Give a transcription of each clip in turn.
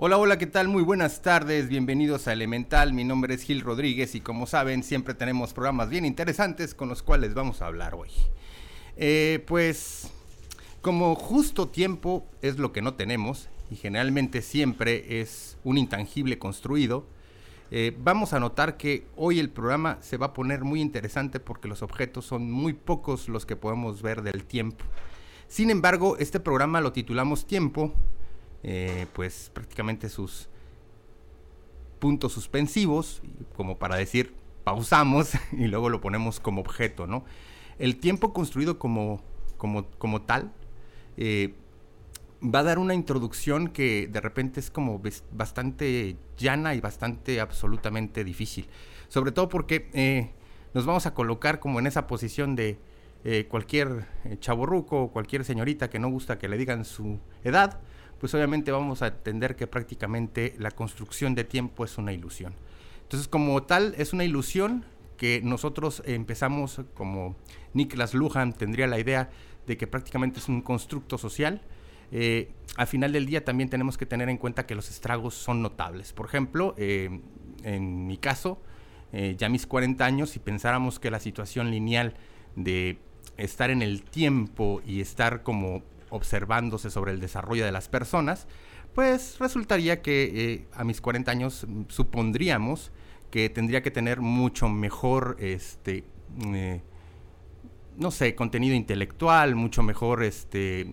Hola, hola, ¿qué tal? Muy buenas tardes, bienvenidos a Elemental, mi nombre es Gil Rodríguez y como saben siempre tenemos programas bien interesantes con los cuales vamos a hablar hoy. Eh, pues como justo tiempo es lo que no tenemos y generalmente siempre es un intangible construido, eh, vamos a notar que hoy el programa se va a poner muy interesante porque los objetos son muy pocos los que podemos ver del tiempo. Sin embargo, este programa lo titulamos Tiempo eh, pues prácticamente sus puntos suspensivos, como para decir pausamos y luego lo ponemos como objeto, ¿no? El tiempo construido como, como, como tal eh, va a dar una introducción que de repente es como bastante llana y bastante absolutamente difícil. Sobre todo porque eh, nos vamos a colocar como en esa posición de cualquier chaborruco o cualquier señorita que no gusta que le digan su edad, pues obviamente vamos a entender que prácticamente la construcción de tiempo es una ilusión. Entonces, como tal, es una ilusión que nosotros empezamos, como Niklas Luhmann tendría la idea de que prácticamente es un constructo social. Eh, al final del día también tenemos que tener en cuenta que los estragos son notables. Por ejemplo, eh, en mi caso, eh, ya mis 40 años, si pensáramos que la situación lineal de estar en el tiempo y estar como observándose sobre el desarrollo de las personas, pues resultaría que eh, a mis 40 años supondríamos que tendría que tener mucho mejor, este, eh, no sé, contenido intelectual, mucho mejor, este,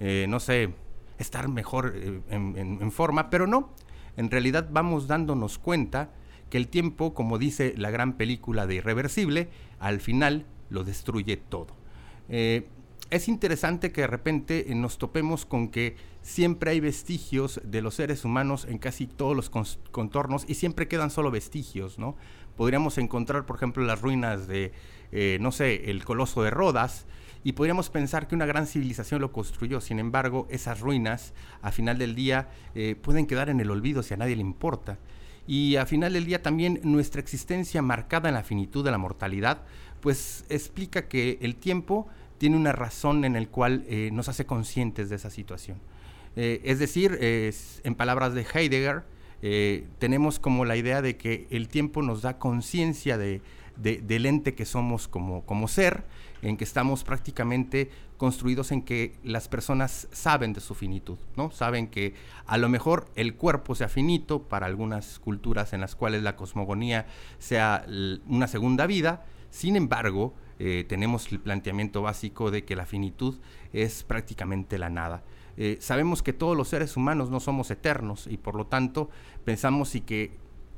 eh, no sé, estar mejor en, forma, pero no, en realidad vamos dándonos cuenta que el tiempo, como dice la gran película de Irreversible, al final lo destruye todo. Es interesante que de repente eh, nos topemos con que siempre hay vestigios de los seres humanos en casi todos los contornos y siempre quedan solo vestigios, ¿no? Podríamos encontrar, por ejemplo, las ruinas de, eh, no sé, el coloso de Rodas y podríamos pensar que una gran civilización lo construyó. Sin embargo, esas ruinas, a final del día, eh, pueden quedar en el olvido si a nadie le importa. Y a final del día también nuestra existencia marcada en la finitud de la mortalidad, pues explica que el tiempo tiene una razón en el cual eh, nos hace conscientes de esa situación. Eh, es decir, en palabras de Heidegger, eh, tenemos como la idea de que el tiempo nos da conciencia de, del ente que somos como, como ser, en que estamos prácticamente construidos en que las personas saben de su finitud, ¿no? Saben que a lo mejor el cuerpo sea finito para algunas culturas en las cuales la cosmogonía sea una segunda vida, sin embargo, eh, tenemos el planteamiento básico de que la finitud es prácticamente la nada. Eh, sabemos que todos los seres humanos no somos eternos y por lo tanto pensamos si que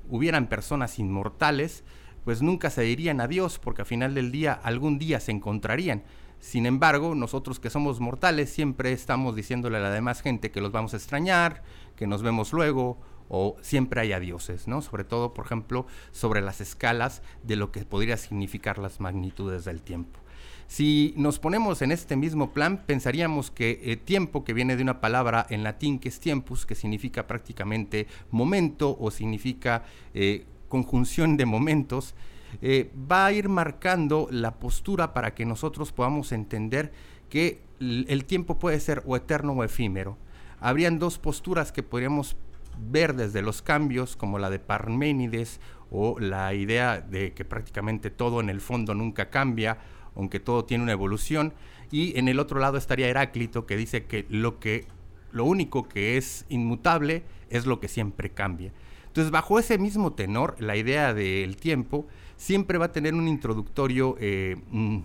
hubieran personas inmortales, pues nunca se dirían adiós porque al final del día algún día se encontrarían. Sin embargo, nosotros que somos mortales siempre estamos diciéndole a la demás gente que los vamos a extrañar, que nos vemos luego o siempre hay dioses, ¿no? Sobre todo, por ejemplo, sobre las escalas de lo que podría significar las magnitudes del tiempo. Si nos ponemos en este mismo plan, pensaríamos que eh, tiempo, que viene de una palabra en latín que es tiempus, que significa prácticamente momento o significa eh, conjunción de momentos, eh, va a ir marcando la postura para que nosotros podamos entender que el tiempo puede ser o eterno o efímero. Habrían dos posturas que podríamos ver desde los cambios como la de Parménides o la idea de que prácticamente todo en el fondo nunca cambia, aunque todo tiene una evolución, y en el otro lado estaría Heráclito que dice que lo que lo único que es inmutable es lo que siempre cambia. Entonces, bajo ese mismo tenor, la idea del tiempo siempre va a tener un introductorio eh, mm,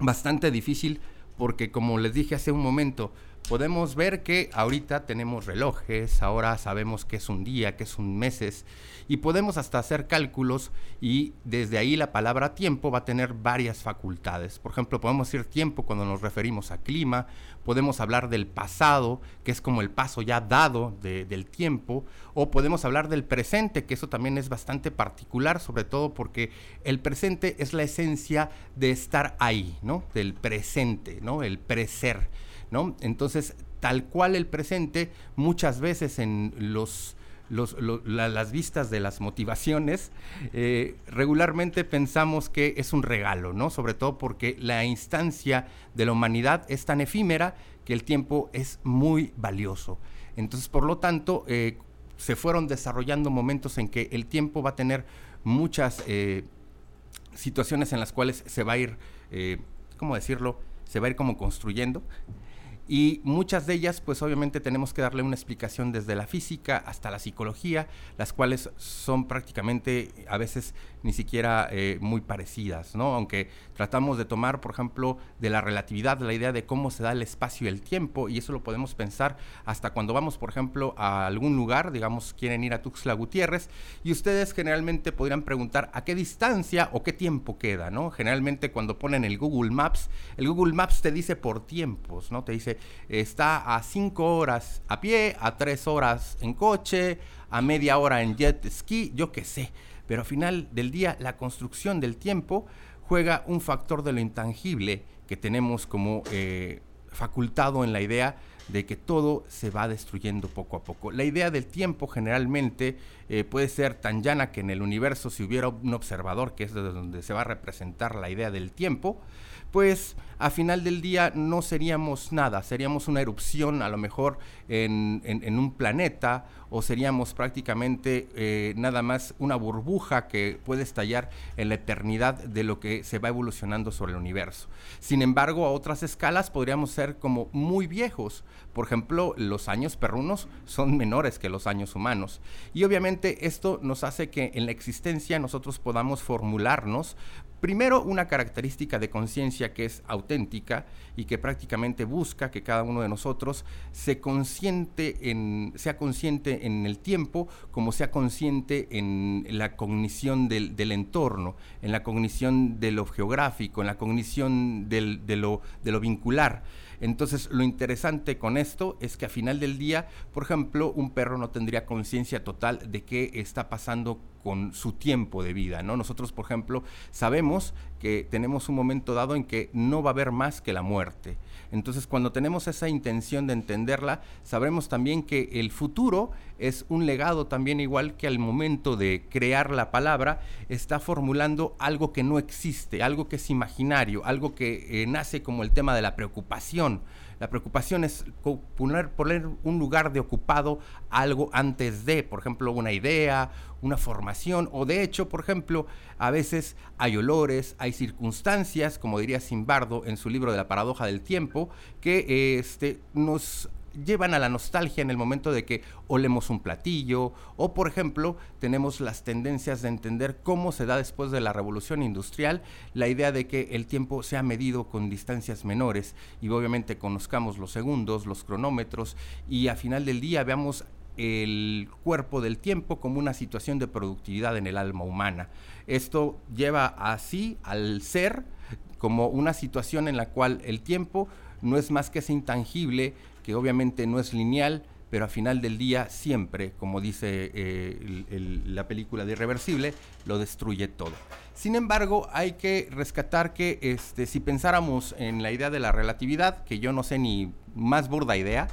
bastante difícil porque, como les dije hace un momento, podemos ver que ahorita tenemos relojes, ahora sabemos que es un día, que es un meses, y podemos hasta hacer cálculos y desde ahí la palabra tiempo va a tener varias facultades. Por ejemplo, podemos decir tiempo cuando nos referimos a clima, podemos hablar del pasado, que es como el paso ya dado del tiempo, o podemos hablar del presente, que eso también es bastante particular, sobre todo porque el presente es la esencia de estar ahí, ¿no? Del presente, ¿no? El preser. Entonces, tal cual el presente, muchas veces en las vistas de las motivaciones, eh, regularmente pensamos que es un regalo, ¿no? Sobre todo porque la instancia de la humanidad es tan efímera que el tiempo es muy valioso. Entonces, por lo tanto, eh, se fueron desarrollando momentos en que el tiempo va a tener muchas eh, situaciones en las cuales se va a ir, ¿cómo decirlo? Se va a ir como construyendo y muchas de ellas, pues obviamente tenemos que darle una explicación desde la física hasta la psicología, las cuales son prácticamente a veces ni siquiera eh, muy parecidas, ¿no? Aunque tratamos de tomar, por ejemplo, de la relatividad, la idea de cómo se da el espacio y el tiempo, y eso lo podemos pensar hasta cuando vamos, por ejemplo, a algún lugar, digamos, quieren ir a Tuxtla Gutiérrez, y ustedes generalmente podrían preguntar a qué distancia o qué tiempo queda, ¿no? Generalmente cuando ponen el Google Maps, el Google Maps te dice por tiempos, ¿no? Te dice está a 5 horas a pie, a 3 horas en coche, a media hora en jet ski, yo qué sé. Pero al final del día la construcción del tiempo juega un factor de lo intangible que tenemos como eh, facultado en la idea de que todo se va destruyendo poco a poco. La idea del tiempo generalmente eh, puede ser tan llana que en el universo si hubiera un observador, que es de donde se va a representar la idea del tiempo, pues a final del día no seríamos nada, seríamos una erupción a lo mejor en, un planeta o seríamos prácticamente eh, nada más una burbuja que puede estallar en la eternidad de lo que se va evolucionando sobre el universo. Sin embargo, a otras escalas podríamos ser como muy viejos. Por ejemplo, los años perrunos son menores que los años humanos. Y obviamente esto nos hace que en la existencia nosotros podamos formularnos primero una característica de conciencia que es auténtica y que prácticamente busca que cada uno de nosotros se en, sea consciente en el tiempo como sea consciente en la cognición del, entorno, en la cognición de lo geográfico, en la cognición de, lo, de lo vincular. Entonces, lo interesante con esto es que a final del día, por ejemplo, un perro no tendría conciencia total de qué está pasando con su tiempo de vida, ¿no? Nosotros, por ejemplo, sabemos que tenemos un momento dado en que no va a haber más que la muerte. Entonces, cuando tenemos esa intención de entenderla, sabremos también que el futuro es un legado también igual que al momento de crear la palabra, está formulando algo que no existe, algo que es imaginario, algo que eh, nace como el tema de la preocupación. La preocupación es poner, un lugar de ocupado algo antes de, por ejemplo, una idea, una formación, o de hecho, por ejemplo, a veces hay olores, hay circunstancias, como diría Simbardo en su libro de la paradoja del tiempo, que este, nos llevan a la nostalgia en el momento de que olemos un platillo o por ejemplo tenemos las tendencias de entender cómo se da después de la revolución industrial la idea de que el tiempo se ha medido con distancias menores y obviamente conozcamos los segundos, los cronómetros y a final del día veamos el cuerpo del tiempo como una situación de productividad en el alma humana. Esto lleva así al ser como una situación en la cual el tiempo no es más que ese intangible que obviamente no es lineal, pero a final del día siempre, como dice eh, la película de Irreversible, lo destruye todo. Sin embargo, hay que rescatar que este, si pensáramos en la idea de la relatividad, que yo no sé ni más burda idea,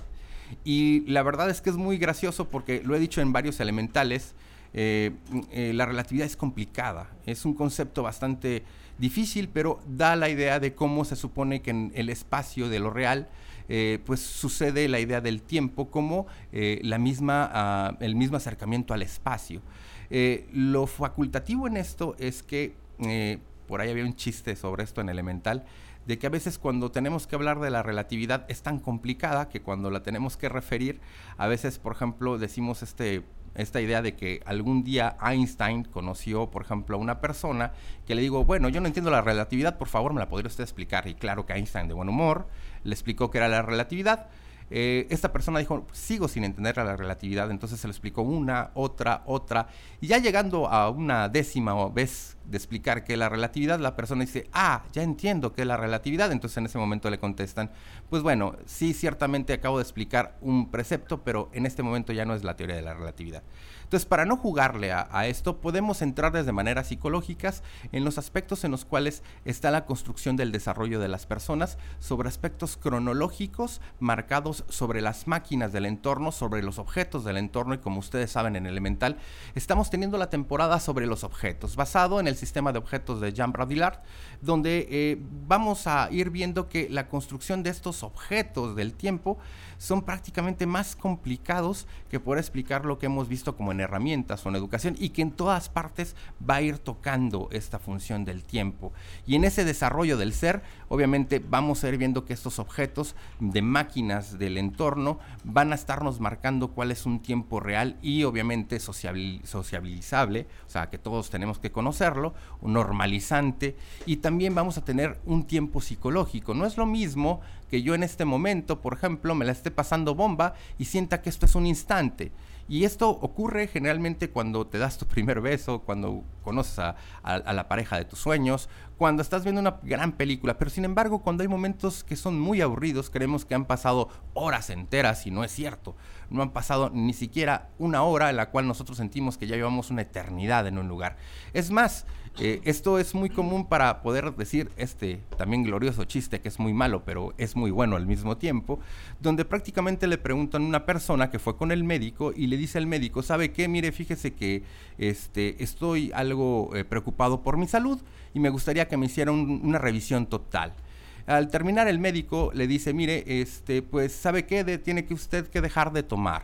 y la verdad es que es muy gracioso porque lo he dicho en varios elementales, eh, eh, la relatividad es complicada, es un concepto bastante difícil, pero da la idea de cómo se supone que en el espacio de lo real eh, pues sucede la idea del tiempo como la misma, ah, el mismo acercamiento al espacio. Lo facultativo en esto es que, por ahí había un chiste sobre esto en Elemental, de que a veces cuando tenemos que hablar de la relatividad es tan complicada que cuando la tenemos que referir, a veces, por ejemplo, decimos este esta idea de que algún día Einstein conoció, por ejemplo, a una persona que le digo, bueno, yo no entiendo la relatividad, por favor, me la podría usted explicar. Y claro que Einstein, de buen humor, le explicó que era la relatividad. Eh, esta persona dijo, sigo sin entender la relatividad, entonces se lo explicó una, otra, otra, y ya llegando a una décima vez de explicar que la relatividad, la persona dice, ah, ya entiendo que es la relatividad, entonces en ese momento le contestan, pues bueno, sí, ciertamente acabo de explicar un precepto, pero en este momento ya no es la teoría de la relatividad. Entonces, para no jugarle a, esto, podemos entrar desde maneras psicológicas en los aspectos en los cuales está la construcción del desarrollo de las personas sobre aspectos cronológicos marcados sobre las máquinas del entorno, sobre los objetos del entorno y como ustedes saben en Elemental, estamos teniendo la temporada sobre los objetos, basado en el sistema de objetos de Jean Bradillard, donde eh, vamos a ir viendo que la construcción de estos objetos del tiempo son prácticamente más complicados que poder explicar lo que hemos visto como en herramientas o en educación y que en todas partes va a ir tocando esta función del tiempo. Y en ese desarrollo del ser, obviamente vamos a ir viendo que estos objetos de máquinas del entorno van a estarnos marcando cuál es un tiempo real y obviamente sociabilizable, o sea que todos tenemos que conocerlo, normalizante y también vamos a tener un tiempo psicológico. No es lo mismo que yo en este momento, por ejemplo, me la esté pasando bomba y sienta que esto es un instante. Y esto ocurre generalmente cuando te das tu primer beso, cuando conoces a, la pareja de tus sueños, cuando estás viendo una gran película. Pero sin embargo, cuando hay momentos que son muy aburridos, creemos que han pasado horas enteras y no es cierto. No han pasado ni siquiera una hora en la cual nosotros sentimos que ya llevamos una eternidad en un lugar. Es más, eh, esto es muy común para poder decir este también glorioso chiste que es muy malo, pero es muy bueno al mismo tiempo, donde prácticamente le preguntan a una persona que fue con el médico y le dice al médico, ¿sabe qué? Mire, fíjese que este, estoy algo eh, preocupado por mi salud y me gustaría que me hiciera una revisión total. Al terminar el médico le dice, mire, este, pues, ¿sabe qué? tiene que usted que dejar de tomar,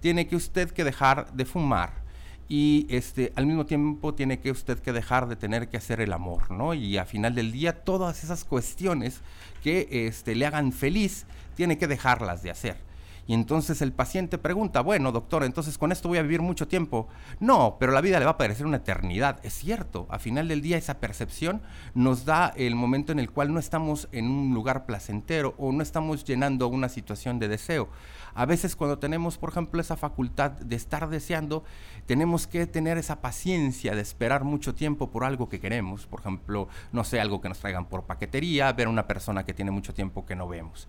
tiene que usted que dejar de fumar y este, al mismo tiempo tiene que usted que dejar de tener que hacer el amor, ¿no? Y a final del día todas esas cuestiones que este, le hagan feliz, tiene que dejarlas de hacer. Y entonces el paciente pregunta, bueno, doctor, entonces con esto voy a vivir mucho tiempo. No, pero la vida le va a parecer una eternidad. Es cierto, a final del día esa percepción nos da el momento en el cual no estamos en un lugar placentero o no estamos llenando una situación de deseo. A veces cuando tenemos, por ejemplo, esa facultad de estar deseando, tenemos que tener esa paciencia de esperar mucho tiempo por algo que queremos. Por ejemplo, no sé, algo que nos traigan por paquetería, ver a una persona que tiene mucho tiempo que no vemos.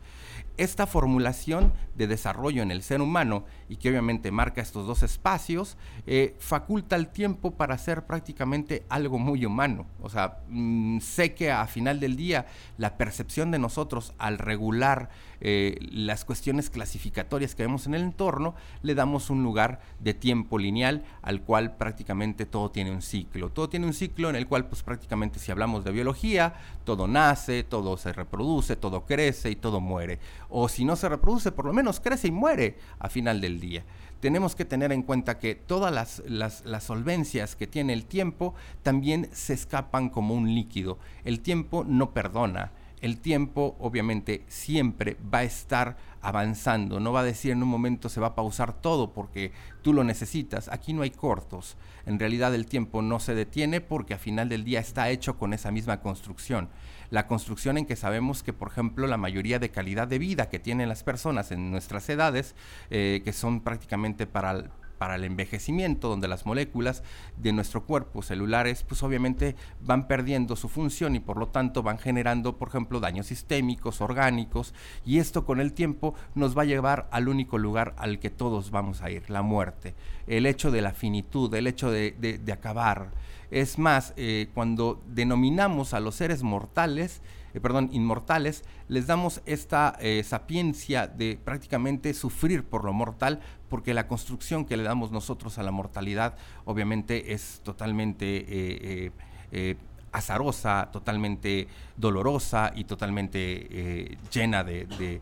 Esta formulación de desarrollo en el ser humano y que obviamente marca estos dos espacios, eh, faculta el tiempo para hacer prácticamente algo muy humano. O sea, mm, sé que a final del día la percepción de nosotros al regular eh, las cuestiones clasificatorias que vemos en el entorno, le damos un lugar de tiempo lineal al cual prácticamente todo tiene un ciclo. Todo tiene un ciclo en el cual pues prácticamente si hablamos de biología, todo nace, todo se reproduce, todo crece y todo muere. O si no se reproduce, por lo menos crece y muere a final del día tenemos que tener en cuenta que todas las, las, las, solvencias que tiene el tiempo también se escapan como un líquido. El tiempo no perdona el tiempo obviamente siempre va a estar avanzando, no va a decir en un momento se va a pausar todo porque tú lo necesitas, aquí no hay cortos, en realidad el tiempo no se detiene porque a final del día está hecho con esa misma construcción, la construcción en que sabemos que por ejemplo la mayoría de calidad de vida que tienen las personas en nuestras edades, eh, que son prácticamente para, para el envejecimiento, donde las moléculas de nuestro cuerpo celulares, pues obviamente van perdiendo su función y por lo tanto van generando, por ejemplo, daños sistémicos, orgánicos, y esto con el tiempo nos va a llevar al único lugar al que todos vamos a ir, la muerte. El hecho de la finitud, el hecho de, acabar. Es más, eh, cuando denominamos a los seres mortales, eh, perdón, inmortales, les damos esta eh, sapiencia de prácticamente sufrir por lo mortal, porque la construcción que le damos nosotros a la mortalidad obviamente es totalmente eh, azarosa, totalmente dolorosa y totalmente llena de,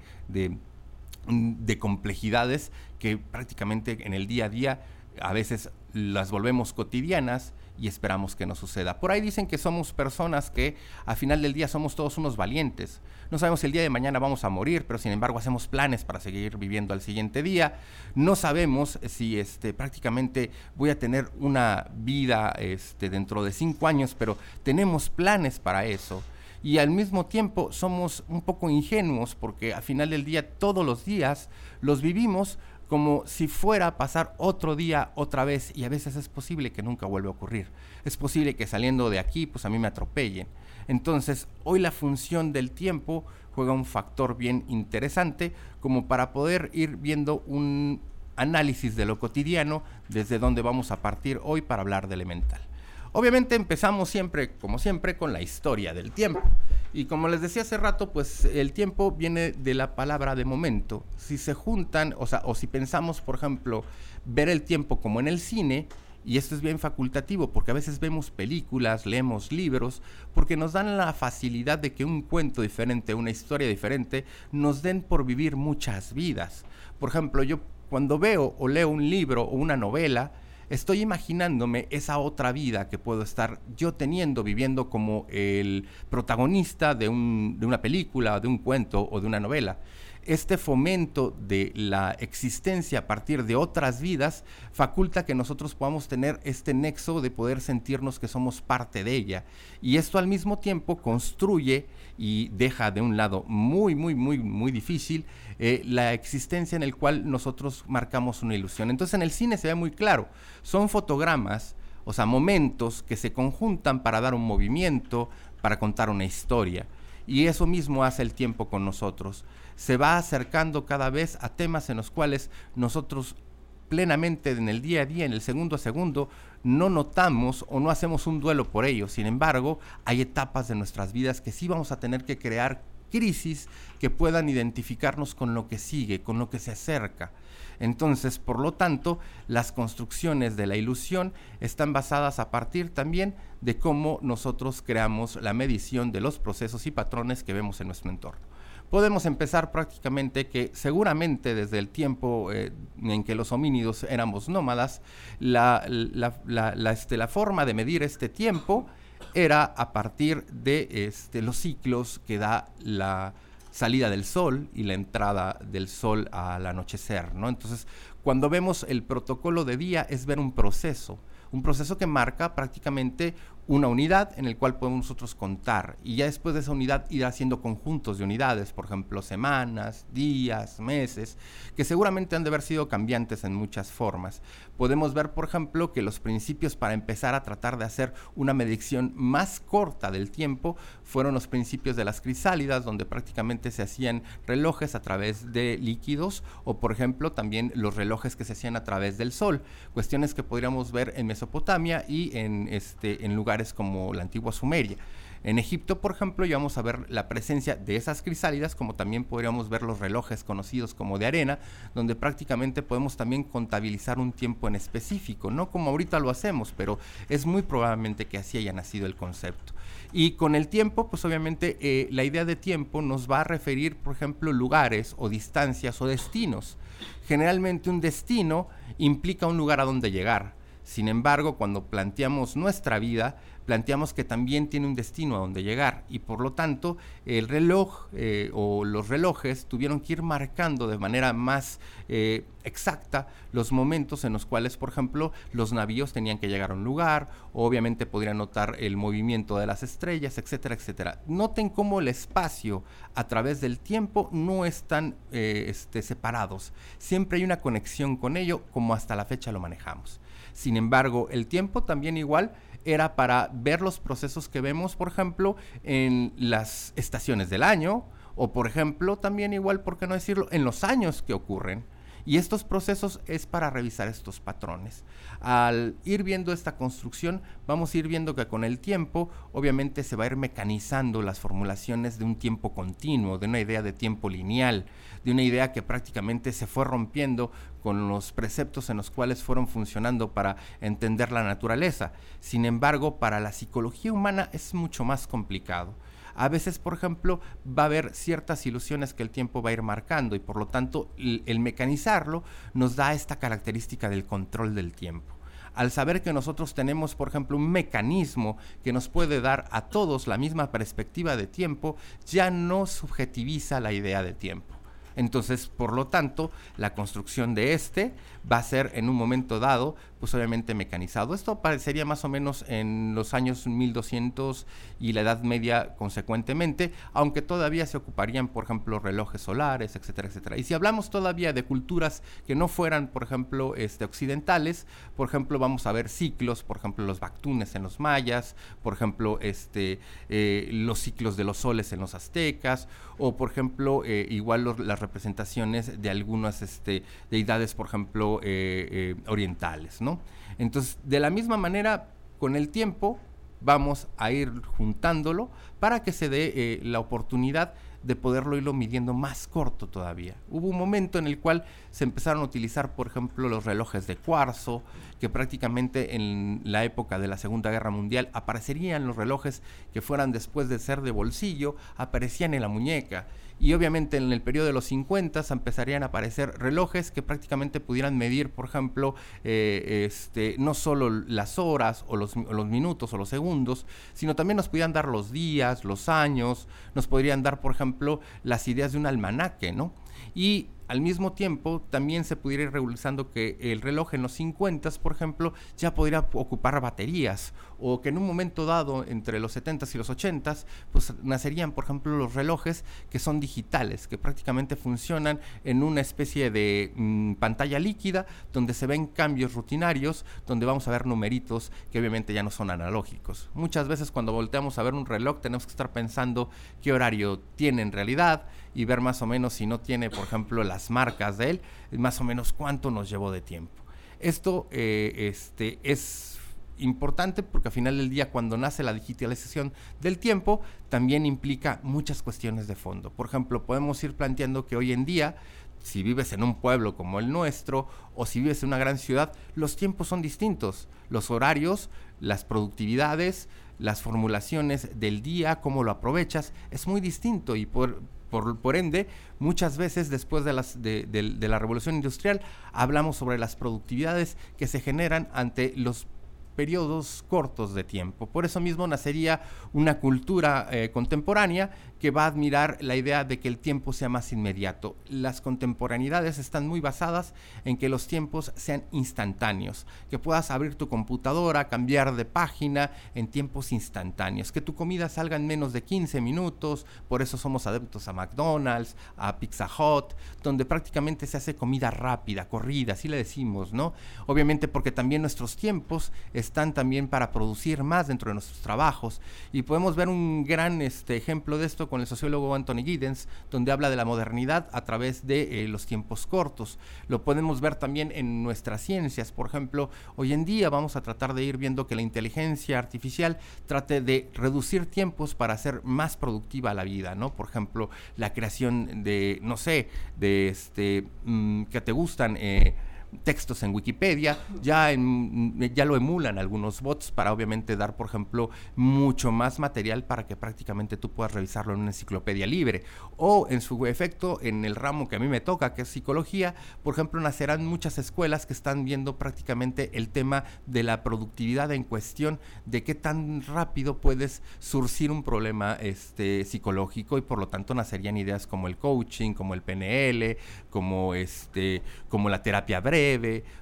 de complejidades que prácticamente en el día a día a veces las volvemos cotidianas y esperamos que no suceda. Por ahí dicen que somos personas que a final del día somos todos unos valientes. No sabemos si el día de mañana vamos a morir, pero sin embargo hacemos planes para seguir viviendo al siguiente día. No sabemos si este, prácticamente voy a tener una vida este, dentro de cinco años, pero tenemos planes para eso. Y al mismo tiempo somos un poco ingenuos porque a final del día todos los días los vivimos como si fuera a pasar otro día otra vez y a veces es posible que nunca vuelva a ocurrir. Es posible que saliendo de aquí pues a mí me atropellen. Entonces hoy la función del tiempo juega un factor bien interesante como para poder ir viendo un análisis de lo cotidiano desde donde vamos a partir hoy para hablar de elemental. Obviamente empezamos siempre, como siempre, con la historia del tiempo. Y como les decía hace rato, pues el tiempo viene de la palabra de momento. Si se juntan, o sea, o si pensamos, por ejemplo, ver el tiempo como en el cine, y esto es bien facultativo, porque a veces vemos películas, leemos libros, porque nos dan la facilidad de que un cuento diferente, una historia diferente, nos den por vivir muchas vidas. Por ejemplo, yo cuando veo o leo un libro o una novela, estoy imaginándome esa otra vida que puedo estar yo teniendo, viviendo como el protagonista de, de una película, de un cuento o de una novela este fomento de la existencia a partir de otras vidas faculta que nosotros podamos tener este nexo de poder sentirnos que somos parte de ella. Y esto al mismo tiempo construye y deja de un lado muy, muy, muy, muy difícil eh, la existencia en el cual nosotros marcamos una ilusión. Entonces en el cine se ve muy claro, son fotogramas, o sea, momentos que se conjuntan para dar un movimiento, para contar una historia. Y eso mismo hace el tiempo con nosotros se va acercando cada vez a temas en los cuales nosotros plenamente en el día a día, en el segundo a segundo, no notamos o no hacemos un duelo por ello. Sin embargo, hay etapas de nuestras vidas que sí vamos a tener que crear crisis que puedan identificarnos con lo que sigue, con lo que se acerca. Entonces, por lo tanto, las construcciones de la ilusión están basadas a partir también de cómo nosotros creamos la medición de los procesos y patrones que vemos en nuestro entorno podemos empezar prácticamente que seguramente desde el tiempo eh, en que los homínidos éramos nómadas, la, este, la, forma de medir este tiempo era a partir de este, los ciclos que da la salida del sol y la entrada del sol al anochecer, ¿no? Entonces, cuando vemos el protocolo de día es ver un proceso, un proceso que marca prácticamente una unidad en el cual podemos nosotros contar y ya después de esa unidad ir haciendo conjuntos de unidades, por ejemplo, semanas, días, meses, que seguramente han de haber sido cambiantes en muchas formas. Podemos ver, por ejemplo, que los principios para empezar a tratar de hacer una medición más corta del tiempo fueron los principios de las crisálidas, donde prácticamente se hacían relojes a través de líquidos o, por ejemplo, también los relojes que se hacían a través del sol, cuestiones que podríamos ver en Mesopotamia y en, este, en lugares como la antigua Sumeria. En Egipto, por ejemplo, ya vamos a ver la presencia de esas crisálidas, como también podríamos ver los relojes conocidos como de arena, donde prácticamente podemos también contabilizar un tiempo en específico, no como ahorita lo hacemos, pero es muy probablemente que así haya nacido el concepto. Y con el tiempo, pues obviamente eh, la idea de tiempo nos va a referir, por ejemplo, lugares o distancias o destinos. Generalmente un destino implica un lugar a donde llegar. Sin embargo, cuando planteamos nuestra vida, planteamos que también tiene un destino a donde llegar y por lo tanto el reloj eh, o los relojes tuvieron que ir marcando de manera más eh, exacta los momentos en los cuales, por ejemplo, los navíos tenían que llegar a un lugar, obviamente podrían notar el movimiento de las estrellas, etcétera, etcétera. Noten cómo el espacio a través del tiempo no están eh, este, separados, siempre hay una conexión con ello como hasta la fecha lo manejamos. Sin embargo, el tiempo también igual era para ver los procesos que vemos, por ejemplo, en las estaciones del año, o por ejemplo, también igual, ¿por qué no decirlo?, en los años que ocurren. Y estos procesos es para revisar estos patrones. Al ir viendo esta construcción, vamos a ir viendo que con el tiempo, obviamente se va a ir mecanizando las formulaciones de un tiempo continuo, de una idea de tiempo lineal, de una idea que prácticamente se fue rompiendo con los preceptos en los cuales fueron funcionando para entender la naturaleza. Sin embargo, para la psicología humana es mucho más complicado. A veces, por ejemplo, va a haber ciertas ilusiones que el tiempo va a ir marcando y por lo tanto el, mecanizarlo nos da esta característica del control del tiempo al saber que nosotros tenemos, por ejemplo, un mecanismo que nos puede dar a todos la misma perspectiva de tiempo, ya no subjetiviza la idea de tiempo. Entonces, por lo tanto, la construcción de este va a ser en un momento dado, pues obviamente mecanizado. Esto aparecería más o menos en los años 1200 y la Edad Media consecuentemente, aunque todavía se ocuparían, por ejemplo, relojes solares, etcétera, etcétera. Y si hablamos todavía de culturas que no fueran, por ejemplo, este, occidentales, por ejemplo, vamos a ver ciclos, por ejemplo, los bactunes en los mayas, por ejemplo, este, eh, los ciclos de los soles en los aztecas, o por ejemplo, eh, igual las representaciones de algunas este, deidades, por ejemplo, eh, orientales, ¿no? Entonces, de la misma manera, con el tiempo vamos a ir juntándolo para que se dé eh, la oportunidad de poderlo irlo midiendo más corto todavía. Hubo un momento en el cual se empezaron a utilizar, por ejemplo, los relojes de cuarzo, que prácticamente en la época de la Segunda Guerra Mundial aparecerían los relojes que fueran después de ser de bolsillo, aparecían en la muñeca y obviamente en el periodo de los 50 empezarían a aparecer relojes que prácticamente pudieran medir, por ejemplo, eh, este, no solo las horas o los, los, minutos o los segundos, sino también nos pudieran dar los días, los años, nos podrían dar, por ejemplo, las ideas de un almanaque, ¿no? Y al mismo tiempo, también se pudiera ir regularizando que el reloj en los 50, por ejemplo, ya podría ocupar baterías, o que en un momento dado, entre los 70 y los 80, pues nacerían, por ejemplo, los relojes que son digitales, que prácticamente funcionan en una especie de mm, pantalla líquida, donde se ven cambios rutinarios, donde vamos a ver numeritos que obviamente ya no son analógicos. Muchas veces cuando volteamos a ver un reloj tenemos que estar pensando qué horario tiene en realidad y ver más o menos si no tiene, por ejemplo, las marcas de él, más o menos cuánto nos llevó de tiempo. Esto eh, este, es importante porque al final del día cuando nace la digitalización del tiempo también implica muchas cuestiones de fondo. Por ejemplo, podemos ir planteando que hoy en día si vives en un pueblo como el nuestro o si vives en una gran ciudad, los tiempos son distintos. Los horarios, las productividades, las formulaciones del día, cómo lo aprovechas, es muy distinto y por, por, ende, muchas veces después de, las, de, de la revolución industrial hablamos sobre las productividades que se generan ante los periodos cortos de tiempo. Por eso mismo nacería una cultura eh, contemporánea que va a admirar la idea de que el tiempo sea más inmediato. Las contemporaneidades están muy basadas en que los tiempos sean instantáneos, que puedas abrir tu computadora, cambiar de página en tiempos instantáneos, que tu comida salga en menos de 15 minutos, por eso somos adeptos a McDonald's, a Pizza Hut, donde prácticamente se hace comida rápida, corrida, así le decimos, ¿no? Obviamente porque también nuestros tiempos están también para producir más dentro de nuestros trabajos. Y podemos ver un gran este, ejemplo de esto con el sociólogo Anthony Giddens, donde habla de la modernidad a través de eh, los tiempos cortos. Lo podemos ver también en nuestras ciencias. Por ejemplo, hoy en día vamos a tratar de ir viendo que la inteligencia artificial trate de reducir tiempos para hacer más productiva la vida, ¿no? Por ejemplo, la creación de, no sé, de este, mm, que te gustan. Eh, textos en Wikipedia, ya, ya lo emulan algunos bots para obviamente dar, por ejemplo, mucho más material para que prácticamente tú puedas revisarlo en una enciclopedia libre. O en su efecto, en el ramo que a mí me toca, que es psicología, por ejemplo, nacerán muchas escuelas que están viendo prácticamente el tema de la productividad en cuestión, de qué tan rápido puedes surcir un problema este, psicológico y por lo tanto nacerían ideas como el coaching, como el PNL, como, este, como la terapia breve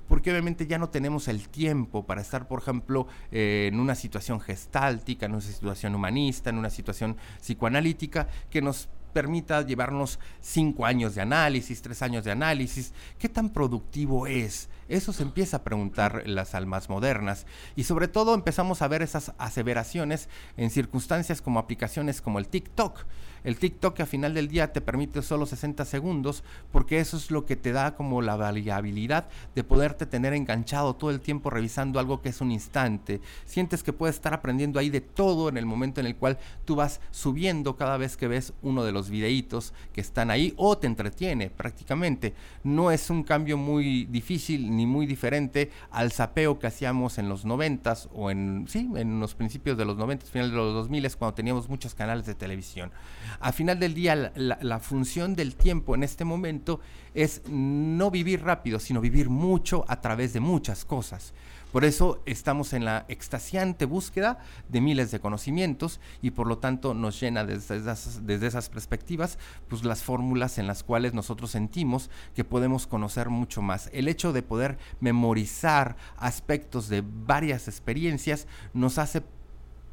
porque obviamente ya no tenemos el tiempo para estar, por ejemplo, eh, en una situación gestáltica, en una situación humanista, en una situación psicoanalítica, que nos permita llevarnos cinco años de análisis, tres años de análisis. ¿Qué tan productivo es? Eso se empieza a preguntar las almas modernas y sobre todo empezamos a ver esas aseveraciones en circunstancias como aplicaciones como el TikTok. El TikTok a final del día te permite solo 60 segundos porque eso es lo que te da como la variabilidad de poderte tener enganchado todo el tiempo revisando algo que es un instante. Sientes que puedes estar aprendiendo ahí de todo en el momento en el cual tú vas subiendo cada vez que ves uno de los videitos que están ahí o te entretiene prácticamente. No es un cambio muy difícil ni muy diferente al sapeo que hacíamos en los noventas o en, sí, en los principios de los noventas, finales de los 2000 cuando teníamos muchos canales de televisión. A final del día, la, función del tiempo en este momento es no vivir rápido, sino vivir mucho a través de muchas cosas. Por eso estamos en la extasiante búsqueda de miles de conocimientos y por lo tanto nos llena desde esas, desde esas perspectivas pues las fórmulas en las cuales nosotros sentimos que podemos conocer mucho más. El hecho de poder memorizar aspectos de varias experiencias nos hace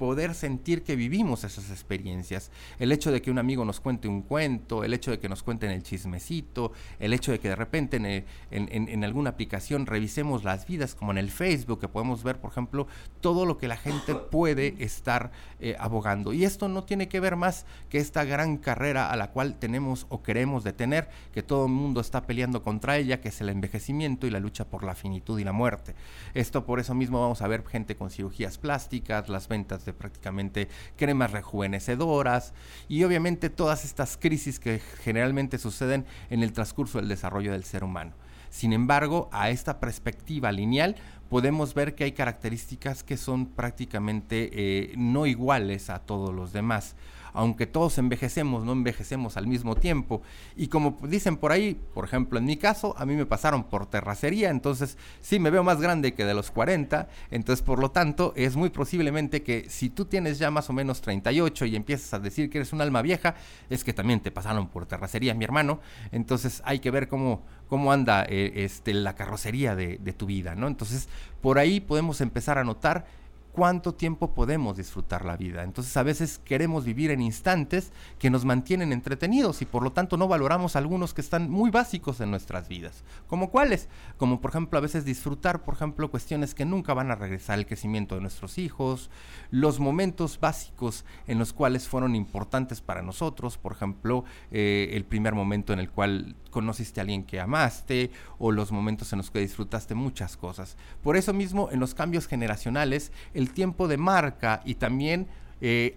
poder sentir que vivimos esas experiencias. El hecho de que un amigo nos cuente un cuento, el hecho de que nos cuenten el chismecito, el hecho de que de repente en, alguna aplicación revisemos las vidas, como en el Facebook, que podemos ver, por ejemplo, todo lo que la gente puede estar eh, abogando. Y esto no tiene que ver más que esta gran carrera a la cual tenemos o queremos detener, que todo el mundo está peleando contra ella, que es el envejecimiento y la lucha por la finitud y la muerte. Esto por eso mismo vamos a ver gente con cirugías plásticas, las ventas de prácticamente cremas rejuvenecedoras y obviamente todas estas crisis que generalmente suceden en el transcurso del desarrollo del ser humano. Sin embargo, a esta perspectiva lineal podemos ver que hay características que son prácticamente eh, no iguales a todos los demás aunque todos envejecemos, no envejecemos al mismo tiempo. Y como dicen por ahí, por ejemplo, en mi caso, a mí me pasaron por terracería, entonces sí me veo más grande que de los 40, entonces por lo tanto es muy posiblemente que si tú tienes ya más o menos 38 y empiezas a decir que eres un alma vieja, es que también te pasaron por terracería, mi hermano, entonces hay que ver cómo, cómo anda eh, este, la carrocería de, de tu vida, ¿no? Entonces por ahí podemos empezar a notar cuánto tiempo podemos disfrutar la vida. Entonces a veces queremos vivir en instantes que nos mantienen entretenidos y por lo tanto no valoramos algunos que están muy básicos en nuestras vidas. ¿Como cuáles? Como por ejemplo a veces disfrutar, por ejemplo, cuestiones que nunca van a regresar, el crecimiento de nuestros hijos, los momentos básicos en los cuales fueron importantes para nosotros, por ejemplo, eh, el primer momento en el cual conociste a alguien que amaste o los momentos en los que disfrutaste muchas cosas. Por eso mismo en los cambios generacionales, el tiempo de marca y también eh,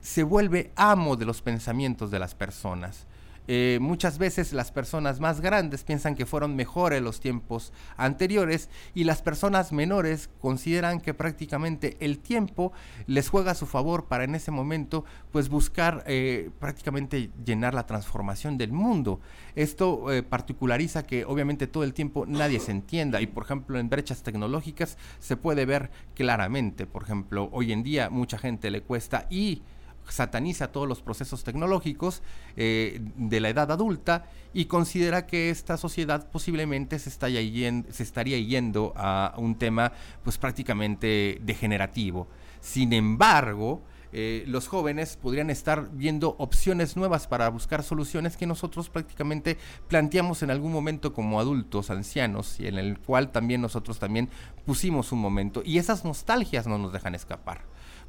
se vuelve amo de los pensamientos de las personas. Eh, muchas veces las personas más grandes piensan que fueron mejores los tiempos anteriores y las personas menores consideran que prácticamente el tiempo les juega a su favor para en ese momento pues buscar eh, prácticamente llenar la transformación del mundo. Esto eh, particulariza que obviamente todo el tiempo nadie se entienda y por ejemplo en brechas tecnológicas se puede ver claramente, por ejemplo hoy en día mucha gente le cuesta y sataniza todos los procesos tecnológicos eh, de la edad adulta y considera que esta sociedad posiblemente se, está yendo, se estaría yendo a un tema pues prácticamente degenerativo. Sin embargo, eh, los jóvenes podrían estar viendo opciones nuevas para buscar soluciones que nosotros prácticamente planteamos en algún momento como adultos, ancianos, y en el cual también nosotros también pusimos un momento. Y esas nostalgias no nos dejan escapar.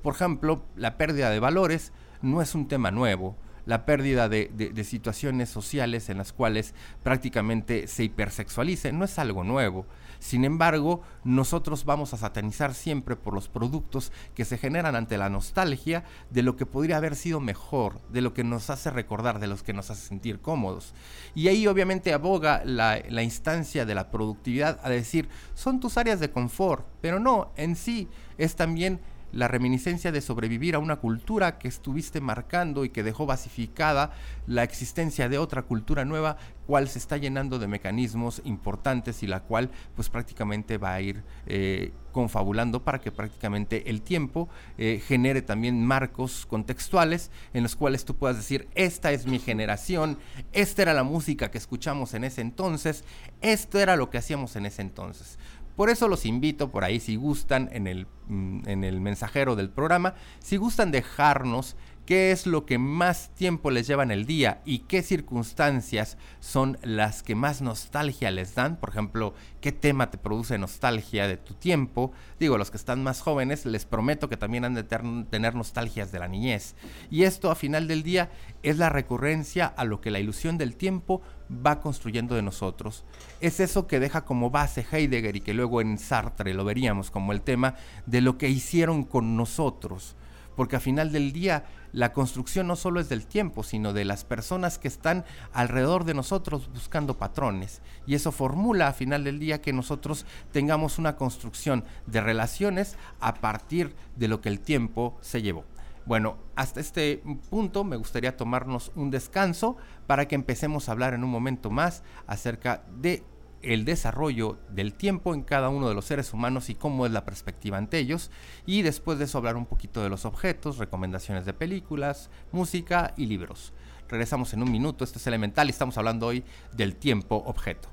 Por ejemplo, la pérdida de valores no es un tema nuevo. La pérdida de, situaciones sociales en las cuales prácticamente se hipersexualice no es algo nuevo. Sin embargo, nosotros vamos a satanizar siempre por los productos que se generan ante la nostalgia de lo que podría haber sido mejor, de lo que nos hace recordar, de los que nos hace sentir cómodos. Y ahí obviamente aboga la, la instancia de la productividad a decir, son tus áreas de confort, pero no, en sí es también la reminiscencia de sobrevivir a una cultura que estuviste marcando y que dejó basificada la existencia de otra cultura nueva, cual se está llenando de mecanismos importantes y la cual pues prácticamente va a ir eh, confabulando para que prácticamente el tiempo eh, genere también marcos contextuales en los cuales tú puedas decir, esta es mi generación, esta era la música que escuchamos en ese entonces, esto era lo que hacíamos en ese entonces. Por eso los invito por ahí, si gustan, en el, mm, en el mensajero del programa, si gustan dejarnos qué es lo que más tiempo les lleva en el día y qué circunstancias son las que más nostalgia les dan. Por ejemplo, qué tema te produce nostalgia de tu tiempo. Digo, los que están más jóvenes, les prometo que también han de tener nostalgias de la niñez. Y esto a final del día es la recurrencia a lo que la ilusión del tiempo va construyendo de nosotros. Es eso que deja como base Heidegger y que luego en Sartre lo veríamos como el tema de lo que hicieron con nosotros porque a final del día la construcción no solo es del tiempo, sino de las personas que están alrededor de nosotros buscando patrones. Y eso formula a final del día que nosotros tengamos una construcción de relaciones a partir de lo que el tiempo se llevó. Bueno, hasta este punto me gustaría tomarnos un descanso para que empecemos a hablar en un momento más acerca de el desarrollo del tiempo en cada uno de los seres humanos y cómo es la perspectiva ante ellos. Y después de eso hablar un poquito de los objetos, recomendaciones de películas, música y libros. Regresamos en un minuto, esto es elemental y estamos hablando hoy del tiempo objeto.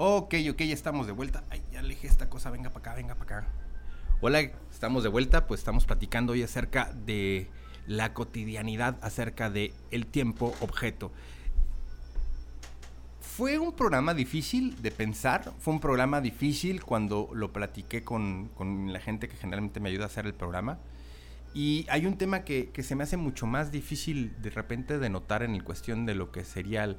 Ok, ok, ya estamos de vuelta. Ay, ya alejé esta cosa, venga para acá, venga para acá. Hola, estamos de vuelta, pues estamos platicando hoy acerca de la cotidianidad, acerca de el tiempo objeto. Fue un programa difícil de pensar, fue un programa difícil cuando lo platiqué con, con la gente que generalmente me ayuda a hacer el programa. Y hay un tema que, que, se me hace mucho más difícil de repente de notar en el cuestión de lo que sería el,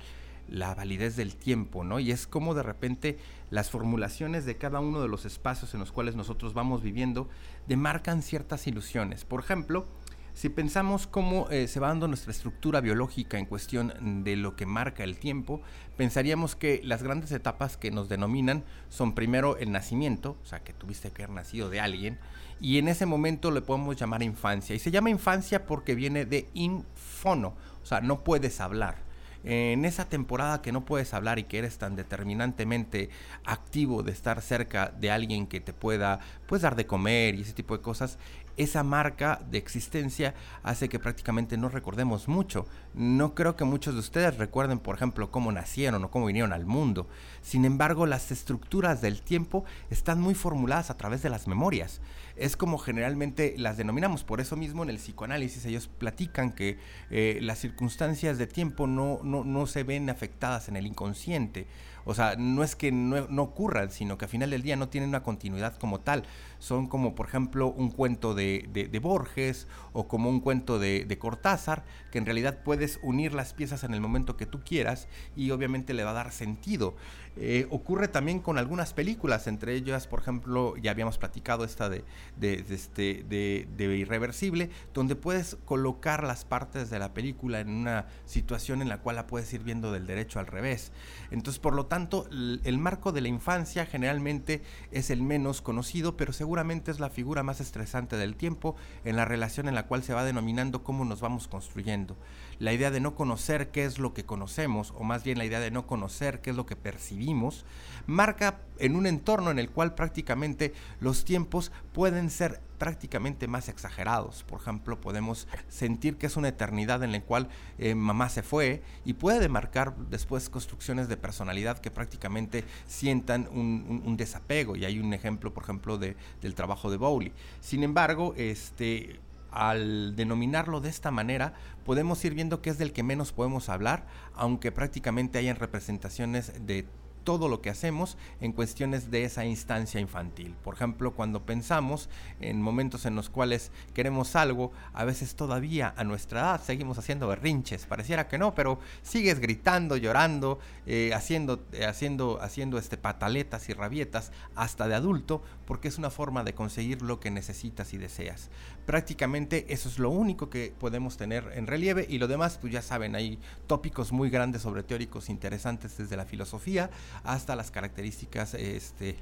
la validez del tiempo, ¿no? Y es como de repente las formulaciones de cada uno de los espacios en los cuales nosotros vamos viviendo demarcan ciertas ilusiones. Por ejemplo, si pensamos cómo eh, se va dando nuestra estructura biológica en cuestión de lo que marca el tiempo, pensaríamos que las grandes etapas que nos denominan son primero el nacimiento, o sea, que tuviste que haber nacido de alguien, y en ese momento le podemos llamar infancia. Y se llama infancia porque viene de infono, o sea, no puedes hablar en esa temporada que no puedes hablar y que eres tan determinantemente activo de estar cerca de alguien que te pueda pues dar de comer y ese tipo de cosas, esa marca de existencia hace que prácticamente no recordemos mucho. No creo que muchos de ustedes recuerden, por ejemplo, cómo nacieron o cómo vinieron al mundo. Sin embargo, las estructuras del tiempo están muy formuladas a través de las memorias. Es como generalmente las denominamos. Por eso mismo en el psicoanálisis ellos platican que eh, las circunstancias de tiempo no, no, no se ven afectadas en el inconsciente o sea, no es que no, ocurran, sino que al final del día no tienen una continuidad como tal. Son como, por ejemplo, un cuento de, Borges o como un cuento de, Cortázar, que en realidad puedes unir las piezas en el momento que tú quieras y obviamente le va a dar sentido. Eh, ocurre también con algunas películas, entre ellas, por ejemplo, ya habíamos platicado esta de, este, de Irreversible, donde puedes colocar las partes de la película en una situación en la cual la puedes ir viendo del derecho al revés. Entonces, por lo tanto, tanto, el marco de la infancia generalmente es el menos conocido, pero seguramente es la figura más estresante del tiempo en la relación en la cual se va denominando cómo nos vamos construyendo. La idea de no conocer qué es lo que conocemos, o más bien la idea de no conocer qué es lo que percibimos, marca en un entorno en el cual prácticamente los tiempos pueden ser prácticamente más exagerados. Por ejemplo, podemos sentir que es una eternidad en la cual eh, mamá se fue y puede marcar después construcciones de personalidad que prácticamente sientan un, desapego. Y hay un ejemplo, por ejemplo, de, del trabajo de Bowley. Sin embargo, este, al denominarlo de esta manera, podemos ir viendo que es del que menos podemos hablar, aunque prácticamente hayan representaciones de todo lo que hacemos en cuestiones de esa instancia infantil. Por ejemplo, cuando pensamos en momentos en los cuales queremos algo, a veces todavía a nuestra edad seguimos haciendo berrinches. Pareciera que no, pero sigues gritando, llorando, eh, haciendo, eh, haciendo, haciendo este, pataletas y rabietas hasta de adulto, porque es una forma de conseguir lo que necesitas y deseas. Prácticamente eso es lo único que podemos tener en relieve y lo demás, pues ya saben, hay tópicos muy grandes sobre teóricos interesantes desde la filosofía hasta las características este,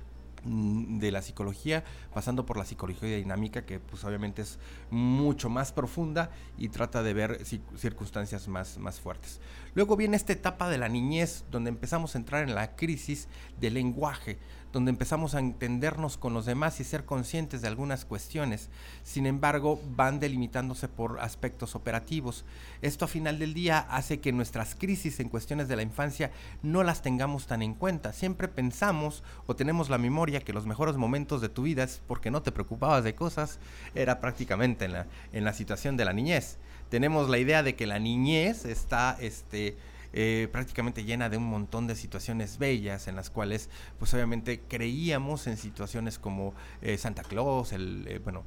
mm, de la psicología, pasando por la psicología dinámica, que pues obviamente es mucho más profunda y trata de ver circunstancias más, más fuertes. Luego viene esta etapa de la niñez, donde empezamos a entrar en la crisis del lenguaje, donde empezamos a entendernos con los demás y ser conscientes de algunas cuestiones. Sin embargo, van delimitándose por aspectos operativos. Esto a final del día hace que nuestras crisis en cuestiones de la infancia no las tengamos tan en cuenta. Siempre pensamos o tenemos la memoria que los mejores momentos de tu vida es porque no te preocupabas de cosas, era prácticamente en la, en la situación de la niñez. Tenemos la idea de que la niñez está este, eh, prácticamente llena de un montón de situaciones bellas en las cuales pues obviamente creíamos en situaciones como eh, Santa Claus, el, eh, bueno,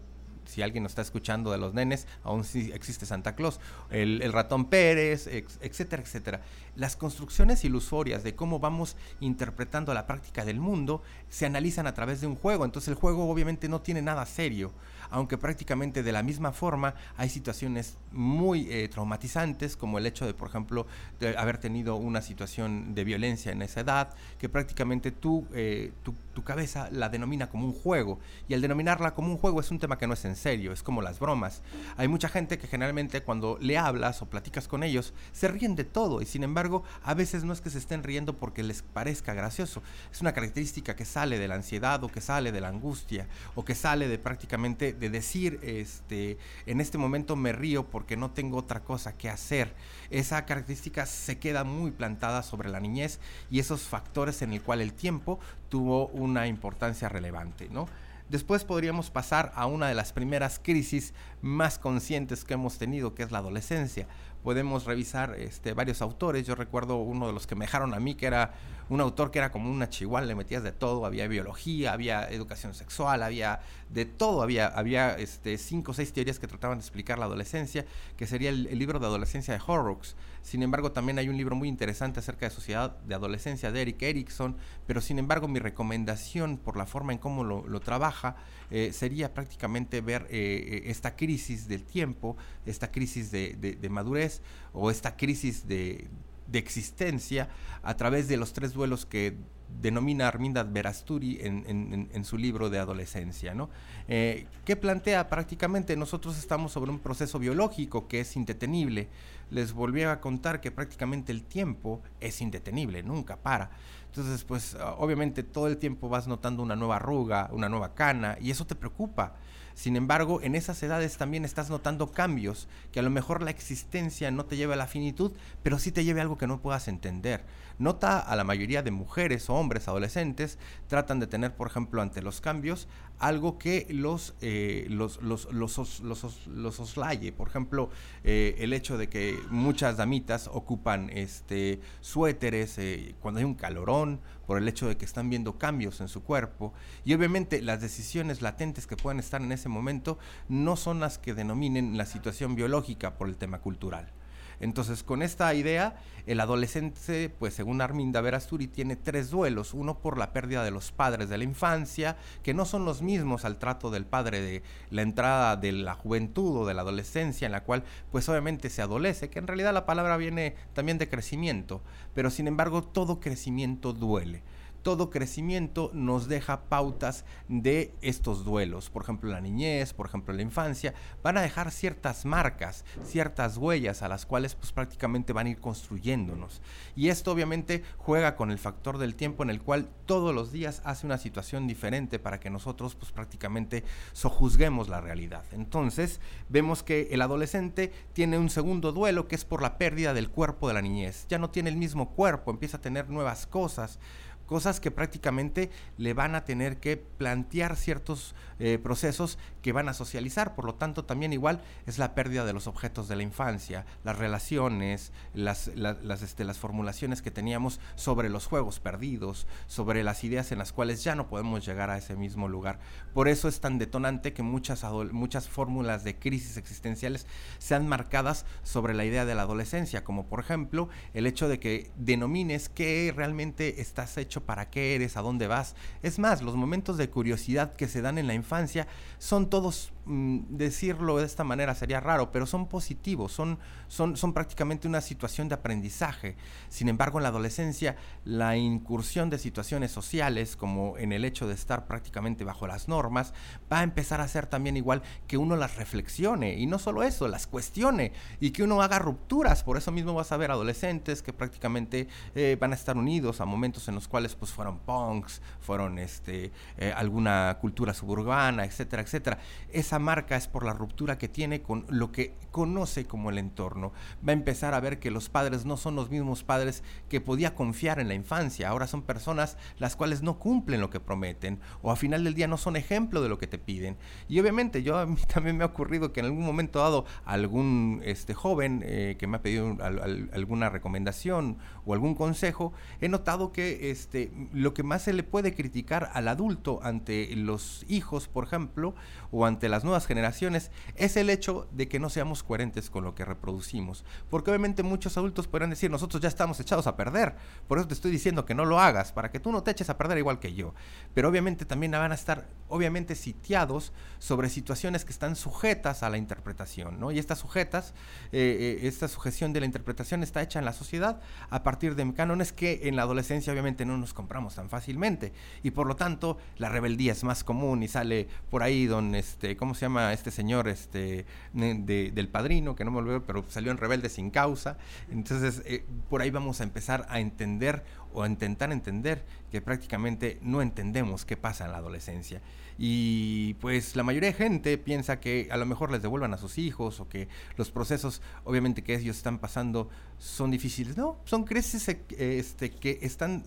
si alguien nos está escuchando de los nenes, aún sí existe Santa Claus, el, ratón Pérez, etcétera, etcétera. Las construcciones ilusorias de cómo vamos interpretando la práctica del mundo se analizan a través de un juego, entonces el juego obviamente no tiene nada serio aunque prácticamente de la misma forma hay situaciones muy eh, traumatizantes, como el hecho de, por ejemplo, de haber tenido una situación de violencia en esa edad, que prácticamente tú, eh, tu, tu cabeza la denomina como un juego, y al denominarla como un juego es un tema que no es en serio, es como las bromas. Hay mucha gente que generalmente cuando le hablas o platicas con ellos, se ríen de todo, y sin embargo, a veces no es que se estén riendo porque les parezca gracioso, es una característica que sale de la ansiedad o que sale de la angustia o que sale de prácticamente decir, este, en este momento me río porque no tengo otra cosa que hacer. Esa característica se queda muy plantada sobre la niñez y esos factores en el cual el tiempo tuvo una importancia relevante, ¿no? Después podríamos pasar a una de las primeras crisis más conscientes que hemos tenido, que es la adolescencia podemos revisar este, varios autores. Yo recuerdo uno de los que me dejaron a mí, que era un autor que era como una chihuahua, le metías de todo, había biología, había educación sexual, había de todo, había, había este, cinco o seis teorías que trataban de explicar la adolescencia, que sería el, libro de adolescencia de Horrocks. Sin embargo, también hay un libro muy interesante acerca de sociedad de adolescencia de Eric Erickson, pero sin embargo mi recomendación por la forma en cómo lo, trabaja eh, sería prácticamente ver eh, eh, esta crisis del tiempo, esta crisis de madurez, o esta crisis de, existencia a través de los tres duelos que denomina Arminda Verasturi en, su libro de adolescencia, ¿no? Eh, que plantea prácticamente nosotros estamos sobre un proceso biológico que es indetenible. Les volví a contar que prácticamente el tiempo es indetenible, nunca para. Entonces, pues obviamente todo el tiempo vas notando una nueva arruga, una nueva cana, y eso te preocupa. Sin embargo, en esas edades también estás notando cambios, que a lo mejor la existencia no te lleva a la finitud, pero sí te lleva a algo que no puedas entender. Nota a la mayoría de mujeres o hombres adolescentes tratan de tener, por ejemplo, ante los cambios, algo que los, eh, los, los, los, los, soslaye. Por ejemplo, eh, el hecho de que muchas damitas ocupan este, suéteres eh, cuando hay un calorón, por el hecho de que están viendo cambios en su cuerpo. Y obviamente las decisiones latentes que pueden estar en ese momento no son las que denominen la situación biológica por el tema cultural. Entonces, con esta idea, el adolescente, pues según Arminda Verasturi, tiene tres duelos. Uno por la pérdida de los padres de la infancia, que no son los mismos al trato del padre de la entrada de la juventud o de la adolescencia, en la cual, pues obviamente se adolece, que en realidad la palabra viene también de crecimiento, pero sin embargo todo crecimiento duele todo crecimiento nos deja pautas de estos duelos. Por ejemplo, la niñez, por ejemplo, la infancia, van a dejar ciertas marcas, ciertas huellas a las cuales pues prácticamente van a ir construyéndonos. Y esto obviamente juega con el factor del tiempo en el cual todos los días hace una situación diferente para que nosotros pues prácticamente sojuzguemos la realidad. Entonces, vemos que el adolescente tiene un segundo duelo que es por la pérdida del cuerpo de la niñez. Ya no tiene el mismo cuerpo, empieza a tener nuevas cosas cosas que prácticamente le van a tener que plantear ciertos eh, procesos que van a socializar. Por lo tanto, también igual es la pérdida de los objetos de la infancia, las relaciones, las, las, este, las formulaciones que teníamos sobre los juegos perdidos, sobre las ideas en las cuales ya no podemos llegar a ese mismo lugar. Por eso es tan detonante que muchas, muchas fórmulas de crisis existenciales sean marcadas sobre la idea de la adolescencia, como por ejemplo el hecho de que denomines qué realmente estás hecho para qué eres, a dónde vas. Es más, los momentos de curiosidad que se dan en la infancia son todos, mm, decirlo de esta manera sería raro, pero son positivos, son, son, son prácticamente una situación de aprendizaje. Sin embargo, en la adolescencia, la incursión de situaciones sociales, como en el hecho de estar prácticamente bajo las normas, va a empezar a ser también igual que uno las reflexione y no solo eso, las cuestione y que uno haga rupturas. Por eso mismo vas a ver adolescentes que prácticamente eh, van a estar unidos a momentos en los cuales pues fueron punks, fueron este, eh, alguna cultura suburbana, etcétera, etcétera. Esa marca es por la ruptura que tiene con lo que conoce como el entorno. Va a empezar a ver que los padres no son los mismos padres que podía confiar en la infancia. Ahora son personas las cuales no cumplen lo que prometen o a final del día no son ejemplo de lo que te piden. Y obviamente yo a mí también me ha ocurrido que en algún momento dado algún este, joven eh, que me ha pedido alguna recomendación o algún consejo, he notado que este, lo que más se le puede criticar al adulto ante los hijos, por ejemplo, o ante las nuevas generaciones, es el hecho de que no seamos coherentes con lo que reproducimos. Porque obviamente muchos adultos podrán decir, nosotros ya estamos echados a perder, por eso te estoy diciendo que no lo hagas, para que tú no te eches a perder igual que yo. Pero obviamente también van a estar, obviamente, sitiados sobre situaciones que están sujetas a la interpretación, ¿no? Y estas sujetas, eh, eh, esta sujeción de la interpretación está hecha en la sociedad a partir de cánones que en la adolescencia obviamente no nos compramos tan fácilmente. Y por lo tanto, la rebeldía es más común y sale por ahí don, este, ¿cómo se llama este señor este, del padrino? Que no me olvido, pero salió en Rebelde sin causa. Entonces, eh, por ahí vamos a empezar a entender o a intentar entender que prácticamente no entendemos qué pasa en la adolescencia. Y pues la mayoría de gente piensa que a lo mejor les devuelvan a sus hijos o que los procesos obviamente que ellos están pasando son difíciles. No, son crisis eh, este, que están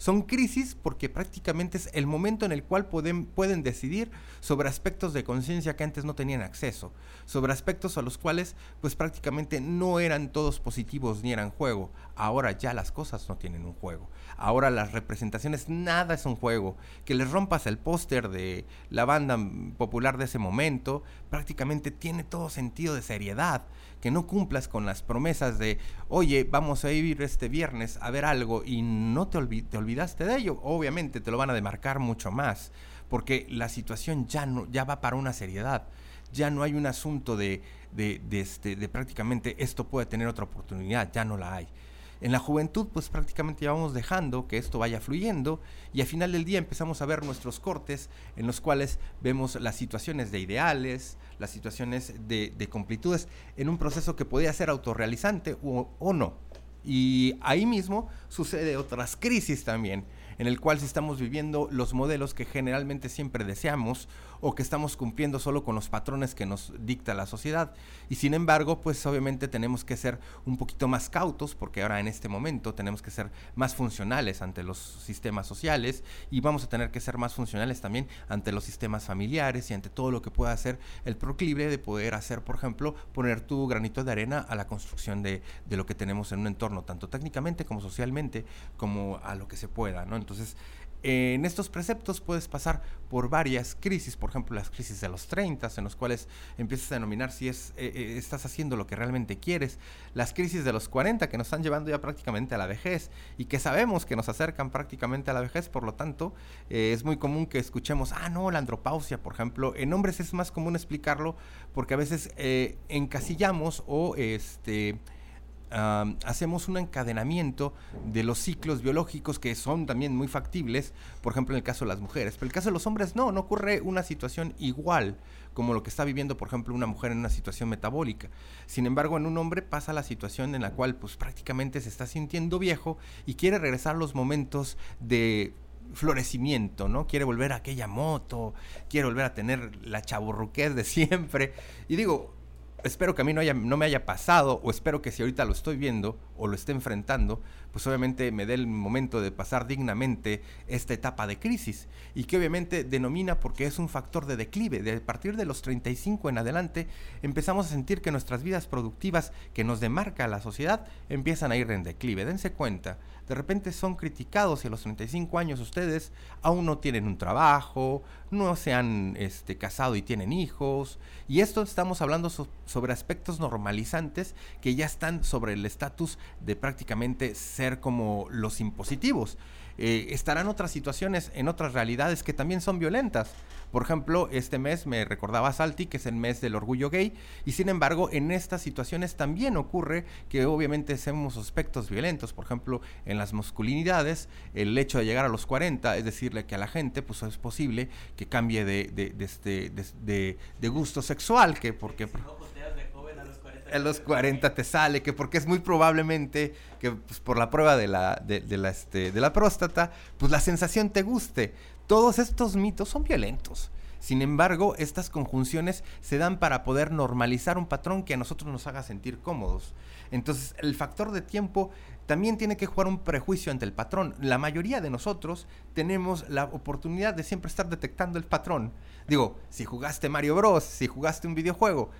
son crisis porque prácticamente es el momento en el cual pueden, pueden decidir sobre aspectos de conciencia que antes no tenían acceso, sobre aspectos a los cuales pues prácticamente no eran todos positivos ni eran juego. Ahora ya las cosas no tienen un juego. Ahora las representaciones, nada es un juego. Que les rompas el póster de la banda popular de ese momento, prácticamente tiene todo sentido de seriedad que no cumplas con las promesas de, oye, vamos a ir este viernes a ver algo y no te, te olvidaste de ello, obviamente te lo van a demarcar mucho más, porque la situación ya, no, ya va para una seriedad. Ya no hay un asunto de, de, de, este, de prácticamente esto puede tener otra oportunidad, ya no la hay. En la juventud, pues prácticamente ya vamos dejando que esto vaya fluyendo y al final del día empezamos a ver nuestros cortes en los cuales vemos las situaciones de ideales, las situaciones de, completudes en un proceso que podía ser autorrealizante o, o no. Y ahí mismo sucede otras crisis también en el cual si estamos viviendo los modelos que generalmente siempre deseamos o que estamos cumpliendo solo con los patrones que nos dicta la sociedad. Y sin embargo, pues obviamente tenemos que ser un poquito más cautos porque ahora en este momento tenemos que ser más funcionales ante los sistemas sociales y vamos a tener que ser más funcionales también ante los sistemas familiares y ante todo lo que pueda hacer el proclive de poder hacer, por ejemplo, poner tu granito de arena a la construcción de, de lo que tenemos en un entorno, tanto técnicamente como socialmente, como a lo que se pueda, ¿no? En estos preceptos puedes pasar por varias crisis, por ejemplo las crisis de los 30, en los cuales empiezas a denominar si es, eh, eh, estás haciendo lo que realmente quieres, las crisis de los 40 que nos están llevando ya prácticamente a la vejez y que sabemos que nos acercan prácticamente a la vejez, por lo tanto eh, es muy común que escuchemos, ah no, la andropausia, por ejemplo, en hombres es más común explicarlo porque a veces encasillamos o este hacemos un encadenamiento de los ciclos biológicos que son también muy factibles, por ejemplo en el caso de las mujeres, pero en el caso de los hombres no, no ocurre una situación igual como lo que está viviendo, por ejemplo, una mujer en una situación metabólica. Sin embargo, en un hombre pasa la situación en la cual pues prácticamente se está sintiendo viejo y quiere regresar los momentos de florecimiento, ¿no? Quiere volver a aquella moto, quiere volver a tener la chaburruquez de siempre. Y digo, espero que a mí no, haya, no me haya pasado, o espero que si ahorita lo estoy viendo o lo esté enfrentando, pues obviamente me dé el momento de pasar dignamente esta etapa de crisis y que obviamente denomina porque es un factor de declive. De partir de los 35 en adelante empezamos a sentir que nuestras vidas productivas que nos demarca la sociedad empiezan a ir en declive. Dense cuenta, de repente son criticados y a los 35 años ustedes aún no tienen un trabajo, no se han este, casado y tienen hijos. Y esto estamos hablando sobre aspectos normalizantes que ya están sobre el estatus de prácticamente ser como los impositivos. Eh, estarán otras situaciones en otras realidades que también son violentas. Por ejemplo, este mes me recordaba Salti, que es el mes del orgullo gay, y sin embargo, en estas situaciones también ocurre que obviamente hacemos aspectos violentos. Por ejemplo, en las masculinidades, el hecho de llegar a los 40 es decirle que a la gente, pues es posible que cambie de, de, de, este, de gusto sexual, que porque a los 40 te sale, que porque es muy probablemente que pues, por la prueba de la, de, la, este, de la próstata, pues la sensación te guste. Todos estos mitos son violentos. Sin embargo, estas conjunciones se dan para poder normalizar un patrón que a nosotros nos haga sentir cómodos. Entonces, el factor de tiempo también tiene que jugar un prejuicio ante el patrón. La mayoría de nosotros tenemos la oportunidad de siempre estar detectando el patrón. Digo, si jugaste Mario Bros, si jugaste un videojuego,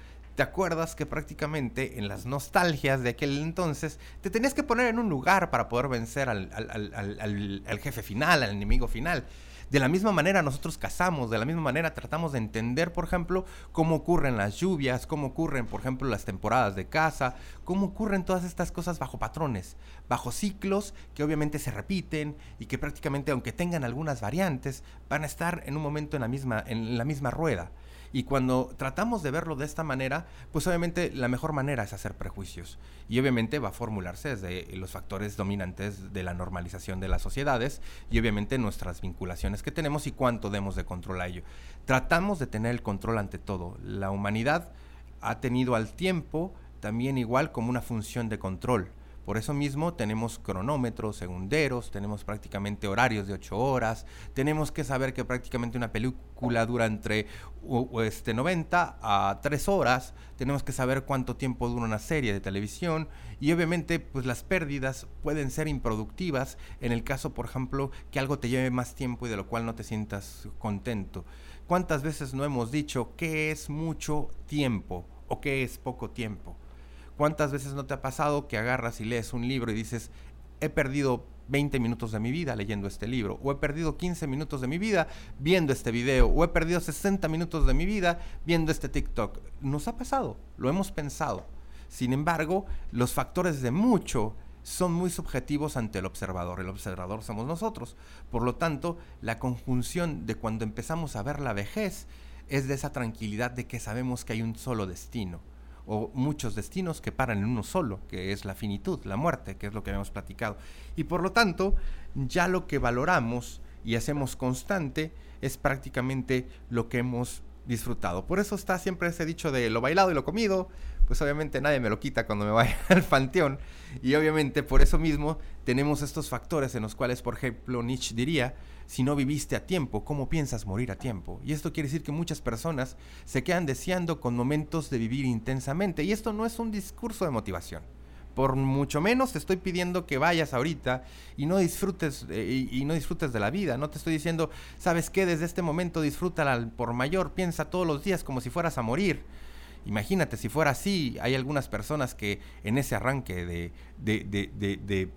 te acuerdas que prácticamente en las nostalgias de aquel entonces te tenías que poner en un lugar para poder vencer al, jefe final, al enemigo final. De la misma manera nosotros cazamos, de la misma manera tratamos de entender, por ejemplo, cómo ocurren las lluvias, cómo ocurren, por ejemplo, las temporadas de caza, cómo ocurren todas estas cosas bajo patrones, bajo ciclos que obviamente se repiten y que prácticamente, aunque tengan algunas variantes, van a estar en un momento en la misma, en la misma rueda. Y cuando tratamos de verlo de esta manera, pues obviamente la mejor manera es hacer prejuicios. Y obviamente va a formularse desde los factores dominantes de la normalización de las sociedades y obviamente nuestras vinculaciones que tenemos y cuánto demos de control a ello. Tratamos de tener el control ante todo. La humanidad ha tenido al tiempo también igual como una función de control por eso mismo tenemos cronómetros, segunderos, tenemos prácticamente horarios de 8 horas, tenemos que saber que prácticamente una película dura entre este, 90 a 3 horas, tenemos que saber cuánto tiempo dura una serie de televisión y obviamente pues las pérdidas pueden ser improductivas en el caso, por ejemplo, que algo te lleve más tiempo y de lo cual no te sientas contento. ¿Cuántas veces no hemos dicho qué es mucho tiempo o qué es poco tiempo? ¿Cuántas veces no te ha pasado que agarras y lees un libro y dices, he perdido 20 minutos de mi vida leyendo este libro, o he perdido 15 minutos de mi vida viendo este video, o he perdido 60 minutos de mi vida viendo este TikTok? Nos ha pasado, lo hemos pensado. Sin embargo, los factores de mucho son muy subjetivos ante el observador. El observador somos nosotros. Por lo tanto, la conjunción de cuando empezamos a ver la vejez es de esa tranquilidad de que sabemos que hay un solo destino o muchos destinos que paran en uno solo, que es la finitud, la muerte, que es lo que habíamos platicado. Y por lo tanto, ya lo que valoramos y hacemos constante es prácticamente lo que hemos disfrutado. Por eso está siempre ese dicho de lo bailado y lo comido, pues obviamente nadie me lo quita cuando me vaya al panteón. Y obviamente por eso mismo tenemos estos factores en los cuales, por ejemplo, Nietzsche diría, si no viviste a tiempo, ¿cómo piensas morir a tiempo? Y esto quiere decir que muchas personas se quedan deseando con momentos de vivir intensamente. Y esto no es un discurso de motivación. Por mucho menos te estoy pidiendo que vayas ahorita y no disfrutes eh, y, no disfrutes de la vida. No te estoy diciendo, ¿sabes qué? Desde este momento disfrútala al por mayor, piensa todos los días como si fueras a morir Imagínate, si fuera así, hay algunas personas que en ese arranque de, de,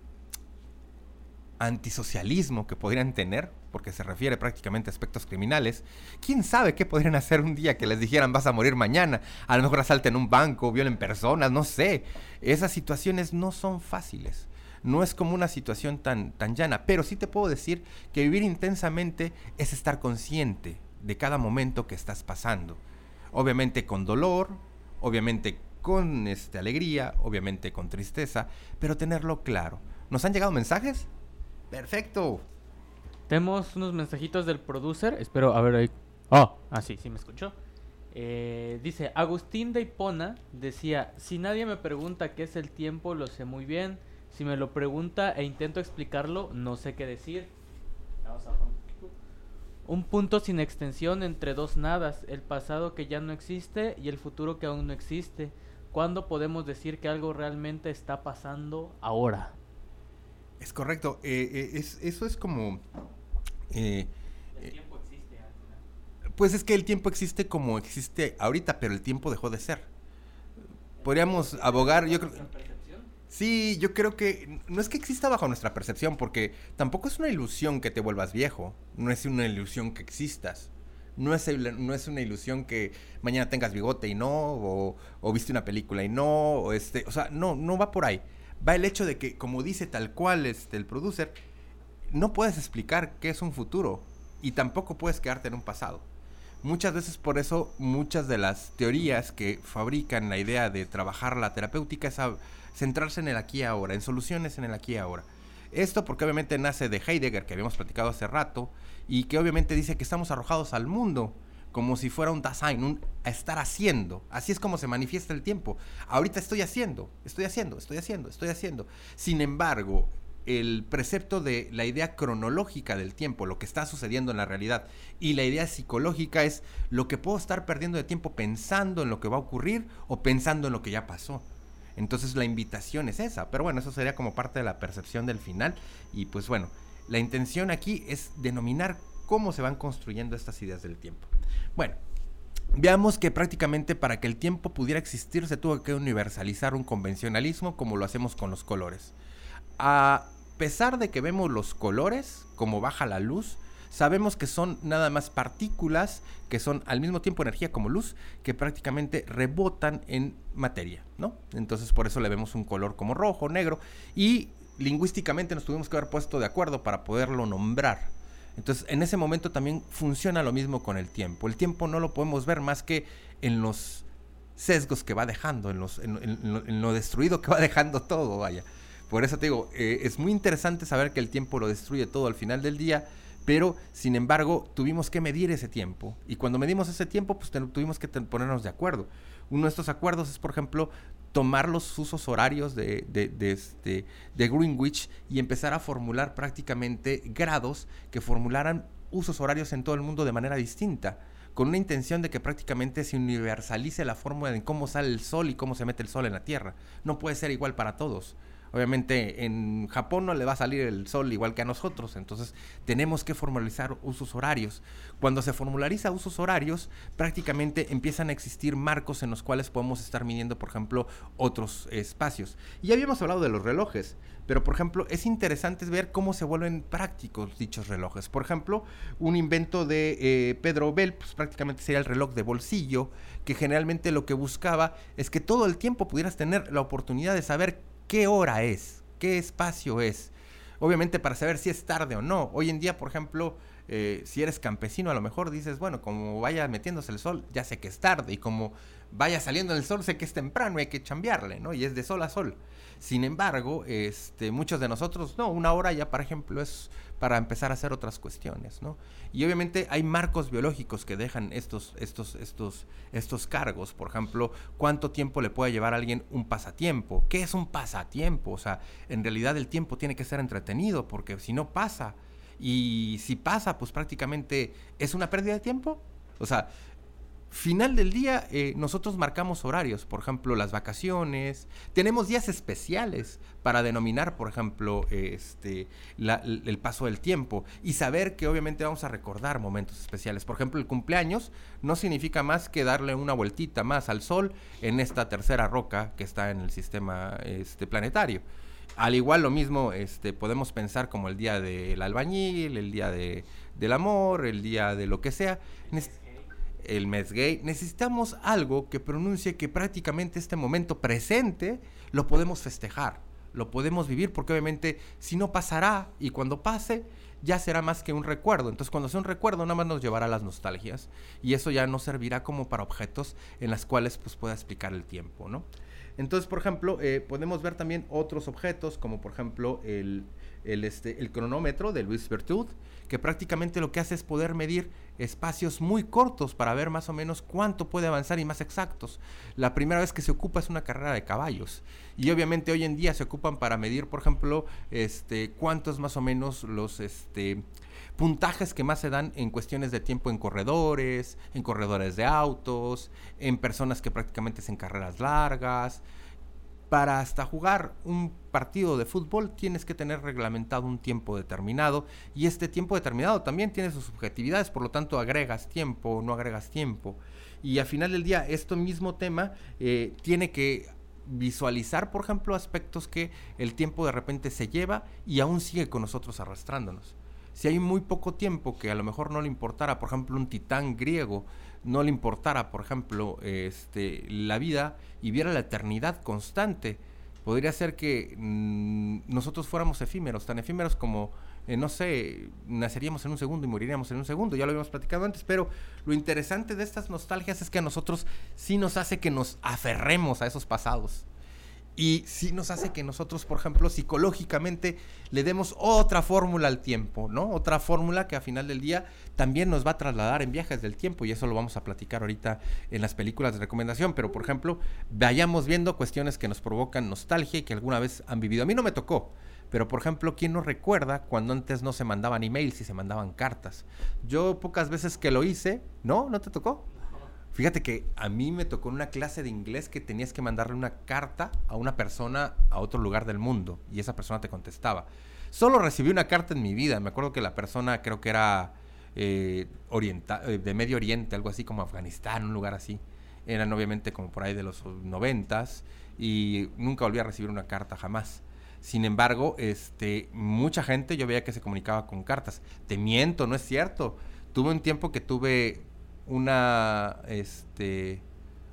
antisocialismo que podrían tener, porque se refiere prácticamente a aspectos criminales, quién sabe qué podrían hacer un día que les dijeran vas a morir mañana, a lo mejor asalten un banco, violen personas, no sé. Esas situaciones no son fáciles. No es como una situación tan, tan llana, pero sí te puedo decir que vivir intensamente es estar consciente de cada momento que estás pasando obviamente con dolor, obviamente con este, alegría, obviamente con tristeza, pero tenerlo claro. ¿Nos han llegado mensajes? Perfecto. Tenemos unos mensajitos del producer. Espero, a ver ahí. Oh, ah, sí, sí me escuchó. Eh, dice, Agustín de Hipona decía, si nadie me pregunta qué es el tiempo, lo sé muy bien. Si me lo pregunta e intento explicarlo, no sé qué decir. Un punto sin extensión entre dos nadas, el pasado que ya no existe y el futuro que aún no existe. ¿Cuándo podemos decir que algo realmente está pasando ahora? Es correcto. Eh, eh, es, eso es como... Eh, el tiempo existe. Pues es que el tiempo existe como existe ahorita, pero el tiempo dejó de ser. Podríamos abogar, yo creo... Sí, yo creo que no es que exista bajo nuestra percepción, porque tampoco es una ilusión que te vuelvas viejo, no es una ilusión que existas, no es, no es una ilusión que mañana tengas bigote y no, o, viste una película y no, o, este, o sea, no, no va por ahí. Va el hecho de que, como dice tal cual este, el producer, no puedes explicar qué es un futuro y tampoco puedes quedarte en un pasado. Muchas veces por eso muchas de las teorías que fabrican la idea de trabajar la terapéutica es centrarse en el aquí y ahora, en soluciones en el aquí y ahora. Esto porque obviamente nace de Heidegger, que habíamos platicado hace rato, y que obviamente dice que estamos arrojados al mundo como si fuera un Dasein, un estar haciendo. Así es como se manifiesta el tiempo. Ahorita estoy haciendo, estoy haciendo, estoy haciendo, estoy haciendo. Sin embargo, el precepto de la idea cronológica del tiempo, lo que está sucediendo en la realidad, y la idea psicológica es lo que puedo estar perdiendo de tiempo pensando en lo que va a ocurrir o pensando en lo que ya pasó. Entonces la invitación es esa, pero bueno, eso sería como parte de la percepción del final y pues bueno, la intención aquí es denominar cómo se van construyendo estas ideas del tiempo. Bueno, veamos que prácticamente para que el tiempo pudiera existir se tuvo que universalizar un convencionalismo como lo hacemos con los colores. A pesar de que vemos los colores, como baja la luz, sabemos que son nada más partículas que son al mismo tiempo energía como luz, que prácticamente rebotan en materia, ¿no? Entonces por eso le vemos un color como rojo, negro, y lingüísticamente nos tuvimos que haber puesto de acuerdo para poderlo nombrar. Entonces, en ese momento también funciona lo mismo con el tiempo. El tiempo no lo podemos ver más que en los sesgos que va dejando, en, los, en, lo, destruido que va dejando todo, vaya. Por eso te digo, eh, es muy interesante saber que el tiempo lo destruye todo al final del día, pero sin embargo tuvimos que medir ese tiempo. Y cuando medimos ese tiempo, pues tuvimos que ponernos de acuerdo. Uno de estos acuerdos es, por ejemplo, tomar los usos horarios de, de, este, de Greenwich y empezar a formular prácticamente grados que formularan usos horarios en todo el mundo de manera distinta, con una intención de que prácticamente se universalice la fórmula de cómo sale el sol y cómo se mete el sol en la Tierra. No puede ser igual para todos. Obviamente en Japón no le va a salir el sol igual que a nosotros, entonces tenemos que formalizar usos horarios. Cuando se formulariza usos horarios, prácticamente empiezan a existir marcos en los cuales podemos estar midiendo, por ejemplo, otros espacios. Y ya habíamos hablado de los relojes, pero por ejemplo es interesante ver cómo se vuelven prácticos dichos relojes. Por ejemplo, un invento de eh, Pedro Bell, pues prácticamente sería el reloj de bolsillo, que generalmente lo que buscaba es que todo el tiempo pudieras tener la oportunidad de saber qué hora es, qué espacio es. Obviamente para saber si es tarde o no. Hoy en día, por ejemplo, eh, si eres campesino, a lo mejor dices, bueno, como vaya metiéndose el sol, ya sé que es tarde. Y como vaya saliendo el sol, sé que es temprano y hay que chambearle, ¿no? Y es de sol a sol. Sin embargo, este, muchos de nosotros, no, una hora ya, por ejemplo, es para empezar a hacer otras cuestiones, ¿no? Y obviamente hay marcos biológicos que dejan estos, estos, estos, estos cargos. Por ejemplo, cuánto tiempo le puede llevar a alguien un pasatiempo. ¿Qué es un pasatiempo? O sea, en realidad el tiempo tiene que ser entretenido, porque si no pasa, y si pasa, pues prácticamente es una pérdida de tiempo. O sea, final del día eh, nosotros marcamos horarios, por ejemplo, las vacaciones, tenemos días especiales para denominar, por ejemplo, este, el paso del tiempo y saber que obviamente vamos a recordar momentos especiales. Por ejemplo, el cumpleaños no significa más que darle una vueltita más al sol en esta tercera roca que está en el sistema este, planetario. Al igual lo mismo este, podemos pensar como el día del albañil, el día de, del amor, el día de lo que sea el mes gay, necesitamos algo que pronuncie que prácticamente este momento presente lo podemos festejar, lo podemos vivir, porque obviamente si no pasará y cuando pase ya será más que un recuerdo. Entonces cuando sea un recuerdo nada más nos llevará a las nostalgias y eso ya no servirá como para objetos en las cuales pues pueda explicar el tiempo, ¿no? Entonces, por ejemplo, eh, podemos ver también otros objetos, como por ejemplo el, el, este, el cronómetro de Luis Bertud, que prácticamente lo que hace es poder medir espacios muy cortos para ver más o menos cuánto puede avanzar y más exactos. La primera vez que se ocupa es una carrera de caballos y obviamente hoy en día se ocupan para medir, por ejemplo, este, cuántos más o menos los este, puntajes que más se dan en cuestiones de tiempo en corredores, en corredores de autos, en personas que prácticamente hacen carreras largas para hasta jugar un partido de fútbol tienes que tener reglamentado un tiempo determinado y este tiempo determinado también tiene sus subjetividades, por lo tanto agregas tiempo o no agregas tiempo. Y al final del día, este mismo tema eh, tiene que visualizar, por ejemplo, aspectos que el tiempo de repente se lleva y aún sigue con nosotros arrastrándonos. Si hay muy poco tiempo que a lo mejor no le importara, por ejemplo, un titán griego, no le importara, por ejemplo, este, la vida y viera la eternidad constante, podría ser que mm, nosotros fuéramos efímeros, tan efímeros como, eh, no sé, naceríamos en un segundo y moriríamos en un segundo, ya lo habíamos platicado antes, pero lo interesante de estas nostalgias es que a nosotros sí nos hace que nos aferremos a esos pasados. Y sí nos hace que nosotros, por ejemplo, psicológicamente le demos otra fórmula al tiempo, ¿no? Otra fórmula que a final del día también nos va a trasladar en viajes del tiempo y eso lo vamos a platicar ahorita en las películas de recomendación. Pero, por ejemplo, vayamos viendo cuestiones que nos provocan nostalgia y que alguna vez han vivido. A mí no me tocó, pero, por ejemplo, ¿quién nos recuerda cuando antes no se mandaban emails y se mandaban cartas? Yo pocas veces que lo hice, ¿no? ¿No te tocó? Fíjate que a mí me tocó una clase de inglés que tenías que mandarle una carta a una persona a otro lugar del mundo y esa persona te contestaba. Solo recibí una carta en mi vida. Me acuerdo que la persona creo que era eh, eh, de Medio Oriente, algo así como Afganistán, un lugar así. Eran obviamente como por ahí de los noventas y nunca volví a recibir una carta jamás. Sin embargo, este, mucha gente yo veía que se comunicaba con cartas. Te miento, no es cierto. Tuve un tiempo que tuve una, este,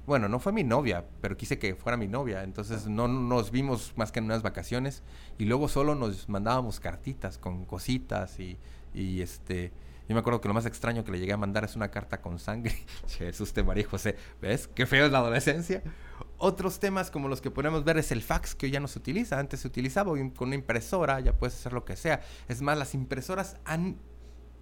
bueno, no fue mi novia, pero quise que fuera mi novia, entonces no nos vimos más que en unas vacaciones y luego solo nos mandábamos cartitas con cositas y Y este, yo me acuerdo que lo más extraño que le llegué a mandar es una carta con sangre. Jesús te María José, ¿ves? Qué feo es la adolescencia. Otros temas como los que podemos ver es el fax que hoy ya no se utiliza. Antes se utilizaba con una impresora, ya puedes hacer lo que sea. Es más, las impresoras han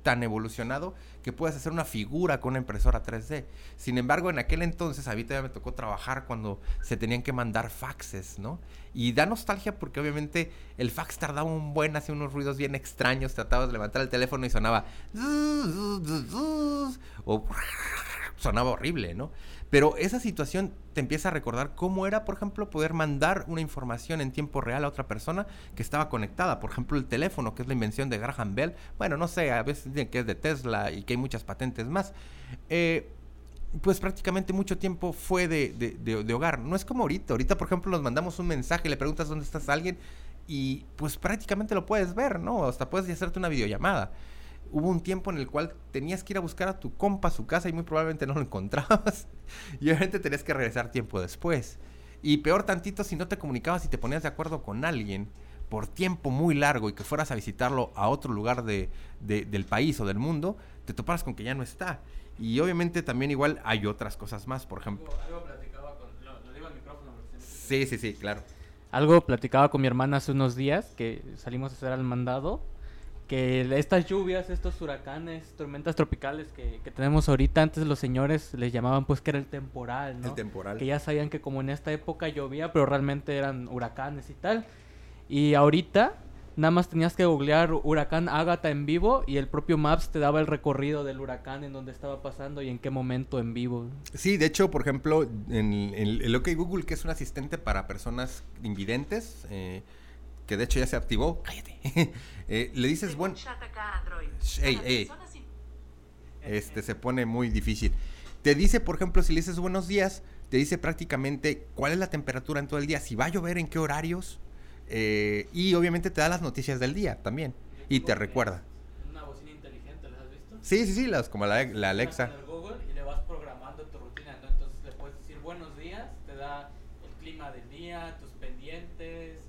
tan evolucionado que puedes hacer una figura con una impresora 3D. Sin embargo, en aquel entonces, a mí todavía me tocó trabajar cuando se tenían que mandar faxes, ¿no? Y da nostalgia porque obviamente el fax tardaba un buen, hacía unos ruidos bien extraños, tratabas de levantar el teléfono y sonaba... o sonaba horrible, ¿no? Pero esa situación te empieza a recordar cómo era, por ejemplo, poder mandar una información en tiempo real a otra persona que estaba conectada. Por ejemplo, el teléfono, que es la invención de Graham Bell. Bueno, no sé, a veces dicen que es de Tesla y que hay muchas patentes más. Eh, pues prácticamente mucho tiempo fue de, de, hogar. No es como ahorita. Ahorita, por ejemplo, nos mandamos un mensaje, le preguntas dónde estás a alguien y pues prácticamente lo puedes ver, ¿no? Hasta puedes hacerte una videollamada hubo un tiempo en el cual tenías que ir a buscar a tu compa a su casa y muy probablemente no lo encontrabas. y obviamente tenías que regresar tiempo después. Y peor tantito si no te comunicabas y te ponías de acuerdo con alguien por tiempo muy largo y que fueras a visitarlo a otro lugar de, del país o del mundo, te toparas con que ya no está. Y obviamente también igual hay otras cosas más, por ejemplo. Algo, platicaba con... Lo, digo al micrófono. Sí, sí, sí, claro. Algo platicaba con mi hermana hace unos días que salimos a hacer al mandado que estas lluvias, estos huracanes, tormentas tropicales que, tenemos ahorita, antes los señores les llamaban pues que era el temporal, ¿no? El temporal. Que ya sabían que como en esta época llovía, pero realmente eran huracanes y tal. Y ahorita nada más tenías que googlear huracán Ágata en vivo y el propio Maps te daba el recorrido del huracán en donde estaba pasando y en qué momento en vivo. Sí, de hecho, por ejemplo, en, el OK Google, que es un asistente para personas invidentes, eh, que de hecho ya se activó, cállate, eh, le dices, bueno, este se pone muy difícil. Te dice, por ejemplo, si le dices buenos días, te dice prácticamente cuál es la temperatura en todo el día, si va a llover, en qué horarios, eh, y obviamente te da las noticias del día también, y te recuerda. Una bocina inteligente, ¿las has visto? Sí, sí, sí, las, como la, la Alexa. y le vas programando tu rutina, entonces le puedes decir buenos días, te da el clima del día, tus pendientes,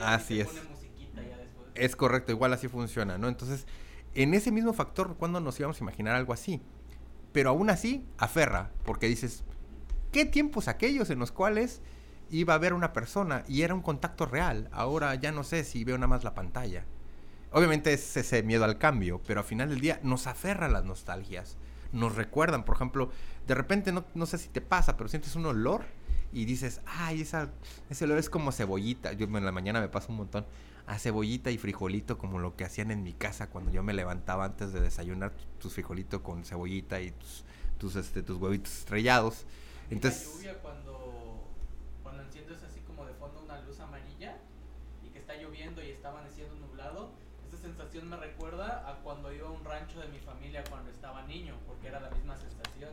Así es. Es correcto, igual así funciona, ¿no? Entonces, en ese mismo factor, ¿cuándo nos íbamos a imaginar algo así? Pero aún así, aferra, porque dices, ¿qué tiempos aquellos en los cuales iba a ver una persona y era un contacto real? Ahora ya no sé si veo nada más la pantalla. Obviamente es ese miedo al cambio, pero al final del día nos aferra las nostalgias. Nos recuerdan, por ejemplo, de repente no, no sé si te pasa, pero sientes un olor y dices, ay, esa, ese olor es como cebollita. Yo en la mañana me pasa un montón a cebollita y frijolito como lo que hacían en mi casa cuando yo me levantaba antes de desayunar tus frijolitos con cebollita y tus, tus, este, tus huevitos estrellados. Entonces, la lluvia cuando, cuando enciendes así como de fondo una luz amarilla y que está lloviendo y está amaneciendo nublado, esa sensación me recuerda a cuando iba a un rancho de mi familia cuando estaba niño, porque era la misma sensación.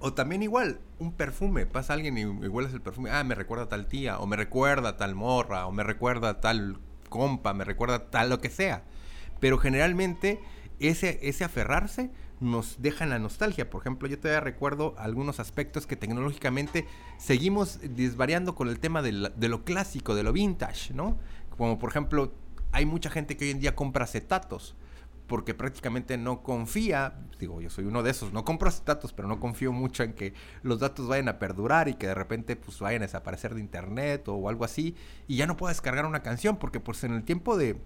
O también igual, un perfume, pasa alguien y igual es el perfume, ah, me recuerda a tal tía, o me recuerda a tal morra, o me recuerda a tal compa, me recuerda a tal lo que sea. Pero generalmente ese, ese aferrarse nos deja en la nostalgia. Por ejemplo, yo todavía recuerdo algunos aspectos que tecnológicamente seguimos desvariando con el tema de, de lo clásico, de lo vintage, ¿no? Como por ejemplo, hay mucha gente que hoy en día compra acetatos porque prácticamente no confía, digo, yo soy uno de esos, no compro datos, pero no confío mucho en que los datos vayan a perdurar y que de repente pues vayan a desaparecer de internet o algo así y ya no puedo descargar una canción porque pues en el tiempo de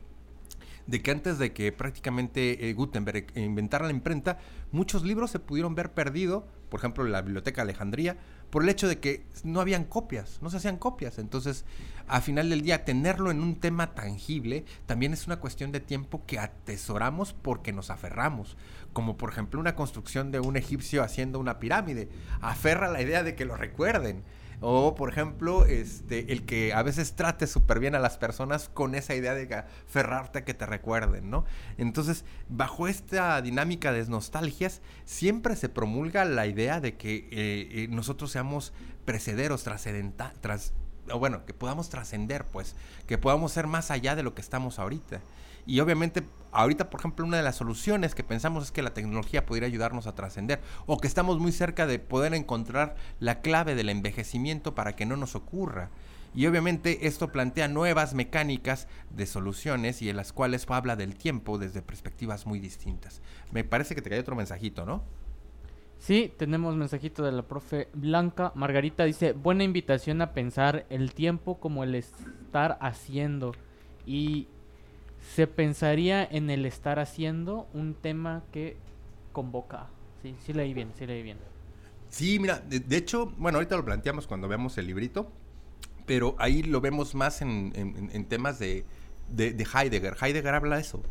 de que antes de que prácticamente eh, Gutenberg inventara la imprenta, muchos libros se pudieron ver perdidos, por ejemplo la Biblioteca Alejandría, por el hecho de que no habían copias, no se hacían copias. Entonces, a final del día, tenerlo en un tema tangible también es una cuestión de tiempo que atesoramos porque nos aferramos. Como por ejemplo una construcción de un egipcio haciendo una pirámide. Aferra la idea de que lo recuerden. O, por ejemplo, este, el que a veces trate súper bien a las personas con esa idea de aferrarte a que te recuerden, ¿no? Entonces, bajo esta dinámica de nostalgias, siempre se promulga la idea de que eh, eh, nosotros seamos precederos, trascendentales, o bueno, que podamos trascender, pues, que podamos ser más allá de lo que estamos ahorita. Y obviamente, ahorita, por ejemplo, una de las soluciones que pensamos es que la tecnología podría ayudarnos a trascender o que estamos muy cerca de poder encontrar la clave del envejecimiento para que no nos ocurra. Y obviamente esto plantea nuevas mecánicas de soluciones y en las cuales habla del tiempo desde perspectivas muy distintas. Me parece que te cayó otro mensajito, ¿no? Sí, tenemos mensajito de la profe Blanca. Margarita dice, buena invitación a pensar el tiempo como el estar haciendo. Y se pensaría en el estar haciendo un tema que convoca. Sí, sí leí bien, sí leí bien. Sí, mira, de, hecho, bueno, ahorita lo planteamos cuando veamos el librito, pero ahí lo vemos más en, temas de, de, Heidegger. Heidegger habla de eso,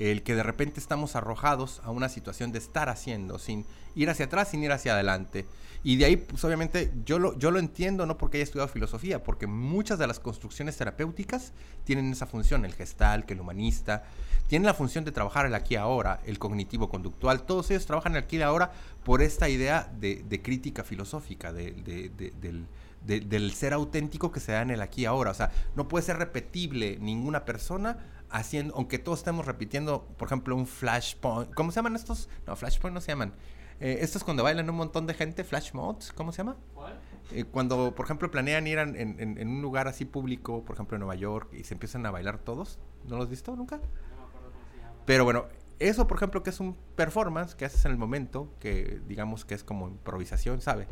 el que de repente estamos arrojados a una situación de estar haciendo, sin ir hacia atrás, sin ir hacia adelante. Y de ahí, pues obviamente, yo lo, yo lo entiendo, no porque haya estudiado filosofía, porque muchas de las construcciones terapéuticas tienen esa función, el gestal, que el humanista, tienen la función de trabajar el aquí ahora, el cognitivo-conductual, todos ellos trabajan el aquí ahora por esta idea de, crítica filosófica, del, del ser auténtico que se da en el aquí ahora. O sea, no puede ser repetible ninguna persona haciendo, aunque todos estemos repitiendo, por ejemplo, un flashpoint. ¿Cómo se llaman estos? No, flashpoint no se llaman. Eh, estos cuando bailan un montón de gente, flash mods, ¿cómo se llama? ¿Cuál? Eh, cuando, por ejemplo, planean ir en, un lugar así público, por ejemplo en Nueva York, y se empiezan a bailar todos. ¿No lo has visto nunca? No me acuerdo cómo se llama. Pero bueno, eso, por ejemplo, que es un performance que haces en el momento, que digamos que es como improvisación, ¿sabe?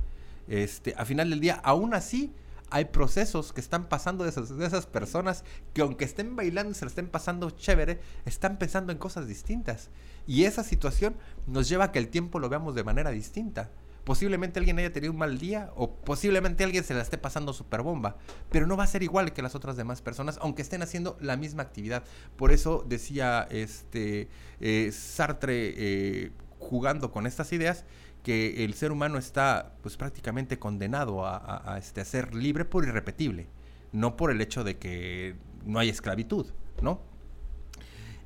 Este, a final del día, aún así, hay procesos que están pasando de esas, personas que aunque estén bailando y se la estén pasando chévere, están pensando en cosas distintas. Y esa situación nos lleva a que el tiempo lo veamos de manera distinta. Posiblemente alguien haya tenido un mal día o posiblemente alguien se la esté pasando super bomba, pero no va a ser igual que las otras demás personas, aunque estén haciendo la misma actividad. Por eso decía este eh, Sartre eh, jugando con estas ideas que el ser humano está pues prácticamente condenado a, este, a ser libre por irrepetible, no por el hecho de que no hay esclavitud, ¿no?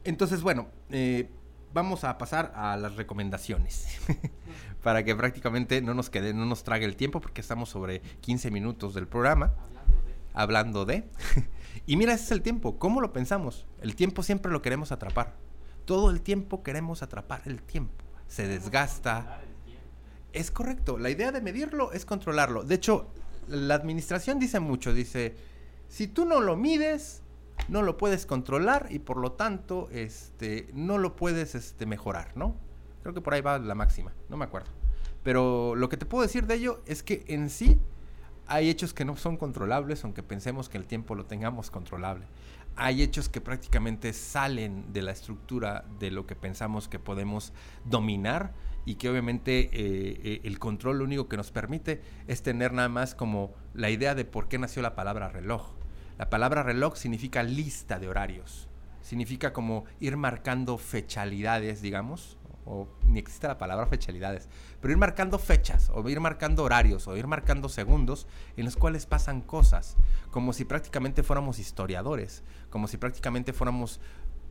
Entonces, bueno, eh, vamos a pasar a las recomendaciones. para que prácticamente no nos quede, no nos trague el tiempo, porque estamos sobre 15 minutos del programa. Hablando de. y mira, ese es el tiempo. ¿Cómo lo pensamos? El tiempo siempre lo queremos atrapar. Todo el tiempo queremos atrapar el tiempo. Se desgasta. Es correcto. La idea de medirlo es controlarlo. De hecho, la administración dice mucho. Dice, si tú no lo mides, no lo puedes controlar y por lo tanto este, no lo puedes este, mejorar, ¿no? Creo que por ahí va la máxima, no me acuerdo. Pero lo que te puedo decir de ello es que en sí hay hechos que no son controlables, aunque pensemos que el tiempo lo tengamos controlable. Hay hechos que prácticamente salen de la estructura de lo que pensamos que podemos dominar y que obviamente eh, eh, el control lo único que nos permite es tener nada más como la idea de por qué nació la palabra reloj la palabra reloj significa lista de horarios. Significa como ir marcando fechalidades, digamos, o ni existe la palabra fechalidades, pero ir marcando fechas, o ir marcando horarios, o ir marcando segundos en los cuales pasan cosas, como si prácticamente fuéramos historiadores, como si prácticamente fuéramos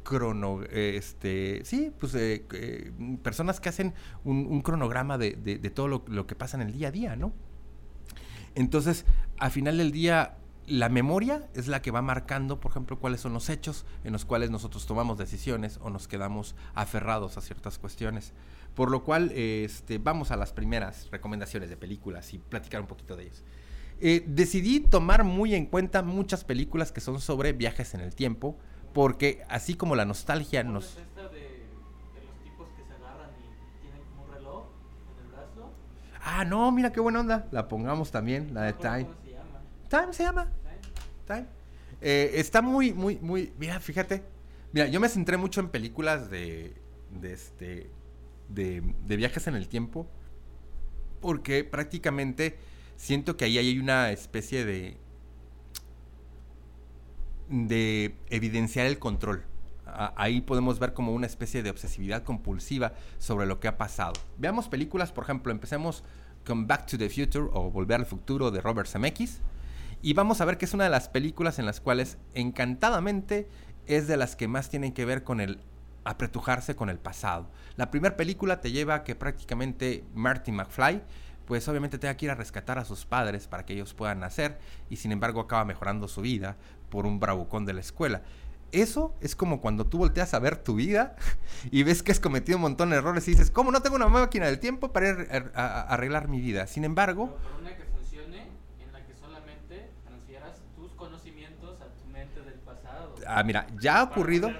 crono, este, sí, pues eh, eh, personas que hacen un, cronograma de, todo lo, lo, que pasa en el día a día, ¿no? Entonces, al final del día, la memoria es la que va marcando, por ejemplo, cuáles son los hechos en los cuales nosotros tomamos decisiones o nos quedamos aferrados a ciertas cuestiones. Por lo cual, este, vamos a las primeras recomendaciones de películas y platicar un poquito de ellas. Eh, decidí tomar muy en cuenta muchas películas que son sobre viajes en el tiempo, porque así como la nostalgia nos... Es esta de, los tipos que se agarran y tienen como un reloj en el brazo? Ah, no, mira qué buena onda. La pongamos también, la de Time. Time se llama. Eh, está muy, muy, muy. Mira, fíjate. Mira, yo me centré mucho en películas de. este. De viajes en el tiempo. Porque prácticamente siento que ahí hay una especie de. de evidenciar el control. ahí podemos ver como una especie de obsesividad compulsiva sobre lo que ha pasado. Veamos películas, por ejemplo, empecemos con Back to the Future o Volver al Futuro de Robert Zemeckis. Y vamos a ver que es una de las películas en las cuales encantadamente es de las que más tienen que ver con el apretujarse con el pasado. La primera película te lleva a que prácticamente Marty McFly pues obviamente tenga que ir a rescatar a sus padres para que ellos puedan nacer y sin embargo acaba mejorando su vida por un bravucón de la escuela. Eso es como cuando tú volteas a ver tu vida y ves que has cometido un montón de errores y dices, ¿cómo no tengo una máquina del tiempo para ir a, arreglar mi vida? Sin embargo... tus conocimientos a tu mente del pasado. Ah, mira, ya ha ocurrido.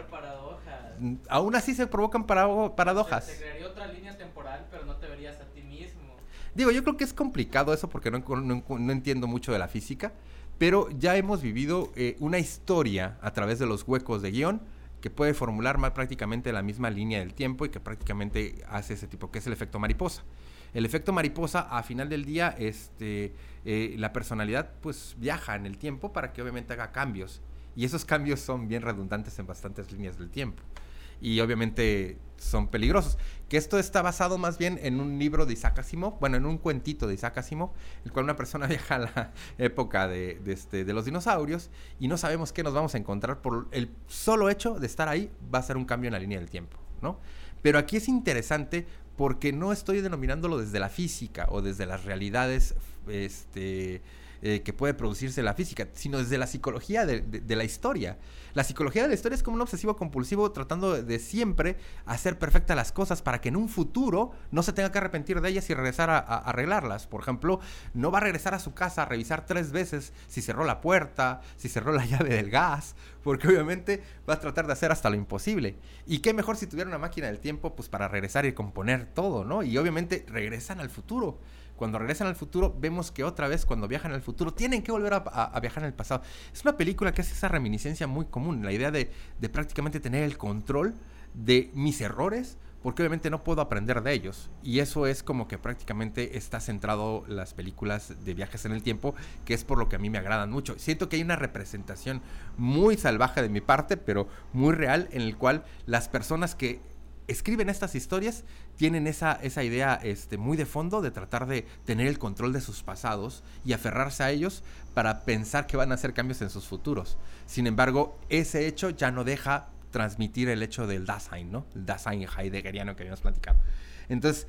Mm, aún así se provocan paradojas. Se, crearía otra línea temporal, pero no te verías a ti mismo. Digo, yo creo que es complicado eso porque no, no, entiendo mucho de la física, pero ya hemos vivido eh, una historia a través de los huecos de guion que puede formular más prácticamente la misma línea del tiempo y que prácticamente hace ese tipo, que es el efecto mariposa. El efecto mariposa, a final del día, este, eh, la personalidad pues viaja en el tiempo para que obviamente haga cambios. Y esos cambios son bien redundantes en bastantes líneas del tiempo y obviamente son peligrosos. Que esto está basado más bien en un libro de Isaac Asimov, bueno, en un cuentito de Isaac Asimov, el cual una persona viaja a la época de, este, de los dinosaurios y no sabemos qué nos vamos a encontrar por el solo hecho de estar ahí va a ser un cambio en la línea del tiempo, ¿no? Pero aquí es interesante porque no estoy denominándolo desde la física o desde las realidades este, eh, que puede producirse la física, sino desde la psicología de, la historia. La psicología de la historia es como un obsesivo compulsivo tratando de, siempre hacer perfectas las cosas para que en un futuro no se tenga que arrepentir de ellas y regresar a, arreglarlas. Por ejemplo, no va a regresar a su casa a revisar tres veces si cerró la puerta, si cerró la llave del gas, porque obviamente va a tratar de hacer hasta lo imposible. Y qué mejor si tuviera una máquina del tiempo pues para regresar y componer todo, ¿no? Y obviamente regresan al futuro cuando regresan al futuro, vemos que otra vez cuando viajan al futuro tienen que volver a, viajar en el pasado. Es una película que hace esa reminiscencia muy común, la idea de, prácticamente tener el control de mis errores, porque obviamente no puedo aprender de ellos. Y eso es como que prácticamente está centrado las películas de viajes en el tiempo, que es por lo que a mí me agradan mucho. Siento que hay una representación muy salvaje de mi parte, pero muy real, en el cual las personas que escriben estas historias tienen esa, esa idea este, muy de fondo de tratar de tener el control de sus pasados y aferrarse a ellos para pensar que van a hacer cambios en sus futuros. Sin embargo, ese hecho ya no deja transmitir el hecho del Dasein, ¿no? El Dasein heideggeriano que habíamos platicado. Entonces,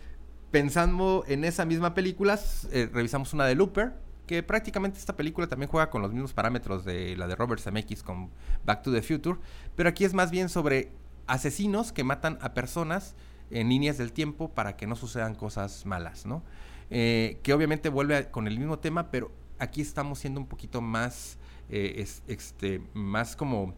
pensando en esa misma película, eh, revisamos una de Looper, que prácticamente esta película también juega con los mismos parámetros de la de Robert Zemeckis con Back to the Future, pero aquí es más bien sobre asesinos que matan a personas en líneas del tiempo para que no sucedan cosas malas, ¿no? Eh, que obviamente vuelve con el mismo tema, pero aquí estamos siendo un poquito más, eh, este, más como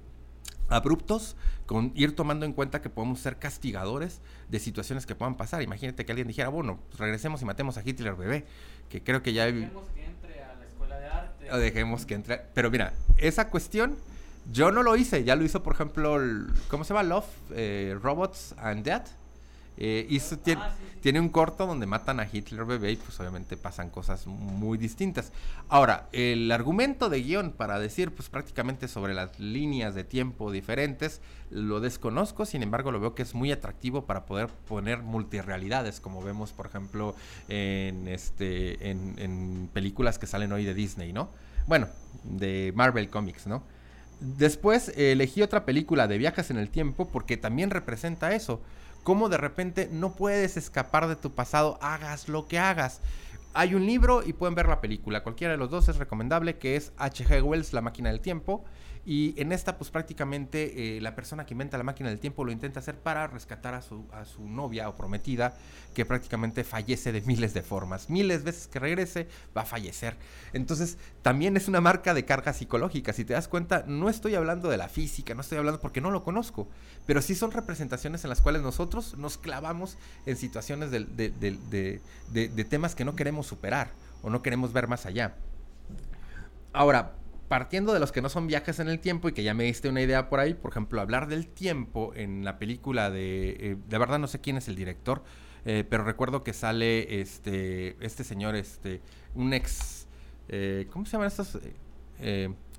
abruptos con ir tomando en cuenta que podemos ser castigadores de situaciones que puedan pasar. Imagínate que alguien dijera, bueno, pues regresemos y matemos a Hitler bebé, que creo que ya... Dejemos que entre a la escuela de arte. O dejemos que entre... Pero mira, esa cuestión yo no lo hice, ya lo hizo, por ejemplo, ¿cómo se llama? Love, eh, Robots and Death. Eh, ah, tiene, un corto donde matan a Hitler bebé y pues obviamente pasan cosas muy distintas. Ahora, el argumento de guion para decir pues prácticamente sobre las líneas de tiempo diferentes lo desconozco, sin embargo lo veo que es muy atractivo para poder poner multirealidades como vemos por ejemplo en, este, en, en películas que salen hoy de Disney, ¿no? Bueno, de Marvel Comics, ¿no? Después elegí otra película de viajes en el tiempo porque también representa eso. Cómo de repente no puedes escapar de tu pasado, hagas lo que hagas. Hay un libro y pueden ver la película. Cualquiera de los dos es recomendable, que es H.G. Wells, La máquina del tiempo. Y en esta, pues prácticamente eh, la persona que inventa la máquina del tiempo lo intenta hacer para rescatar a su, a su novia o prometida, que prácticamente fallece de miles de formas. Miles de veces que regrese, va a fallecer. Entonces, también es una marca de carga psicológica. Si te das cuenta, no estoy hablando de la física, no estoy hablando porque no lo conozco, pero sí son representaciones en las cuales nosotros nos clavamos en situaciones de, de, de temas que no queremos superar o no queremos ver más allá. Ahora, partiendo de los que no son viajes en el tiempo y que ya me diste una idea por ahí, por ejemplo, hablar del tiempo en la película de, eh, de verdad no sé quién es el director, eh, pero recuerdo que sale este, este señor, este, un ex, eh, ¿cómo se llaman estos?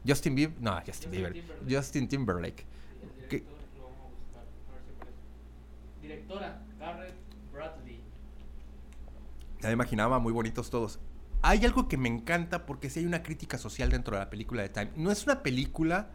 Justin Bieber, no, Justin, Bieber, Justin Timberlake. Directora, Garrett Bradley. Ya me imaginaba, muy bonitos todos. Hay algo que me encanta porque sí hay una crítica social dentro de la película de Time. No es una película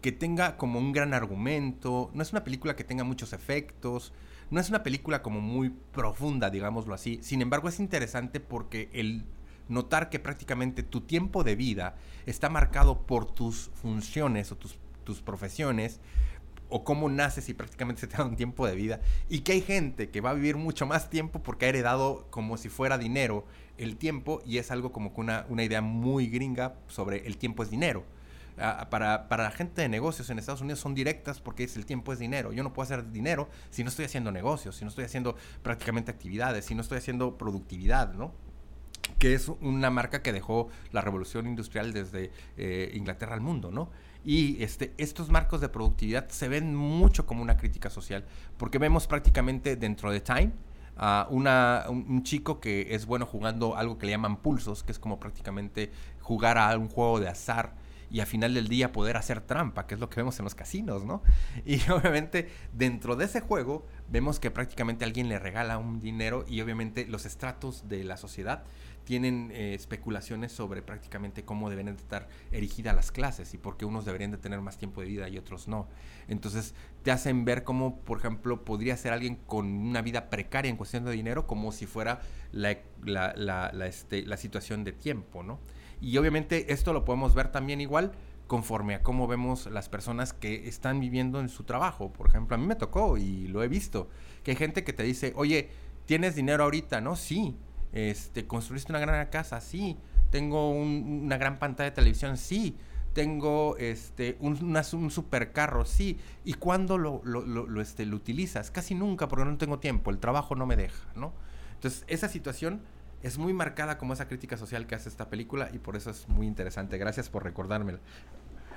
que tenga como un gran argumento, no es una película que tenga muchos efectos, no es una película como muy profunda, digámoslo así. Sin embargo, es interesante porque el notar que prácticamente tu tiempo de vida está marcado por tus funciones o tus, tus profesiones, o cómo naces y prácticamente se te da un tiempo de vida. Y que hay gente que va a vivir mucho más tiempo porque ha heredado como si fuera dinero el tiempo y es algo como que una, una idea muy gringa sobre el tiempo es dinero. para, para la gente de negocios en Estados Unidos son directas porque es el tiempo es dinero. Yo no puedo hacer dinero si no estoy haciendo negocios, si no estoy haciendo prácticamente actividades, si no estoy haciendo productividad, ¿no? que es una marca que dejó la revolución industrial desde eh, Inglaterra al mundo, ¿no? Y este, estos marcos de productividad se ven mucho como una crítica social, porque vemos prácticamente dentro de Time a una, un, chico que es bueno jugando algo que le llaman pulsos, que es como prácticamente jugar a un juego de azar y a final del día poder hacer trampa, que es lo que vemos en los casinos, ¿no? Y obviamente dentro de ese juego vemos que prácticamente alguien le regala un dinero y obviamente los estratos de la sociedad tienen eh, especulaciones sobre prácticamente cómo deben estar erigidas las clases y por qué unos deberían de tener más tiempo de vida y otros no. Entonces te hacen ver cómo, por ejemplo, podría ser alguien con una vida precaria en cuestión de dinero como si fuera la, la, la, este, la situación de tiempo, ¿no? Y obviamente esto lo podemos ver también igual conforme a cómo vemos las personas que están viviendo en su trabajo. Por ejemplo, a mí me tocó y lo he visto, que hay gente que te dice, oye, ¿tienes dinero ahorita? No, sí este, ¿Construiste una gran casa? Sí. ¿Tengo una gran pantalla de televisión? Sí. ¿Tengo este, un, un supercarro? Sí. ¿Y cuándo lo, lo, este, lo utilizas? Casi nunca porque no tengo tiempo. El trabajo no me deja, ¿no? Entonces, esa situación es muy marcada como esa crítica social que hace esta película y por eso es muy interesante. Gracias por recordármela.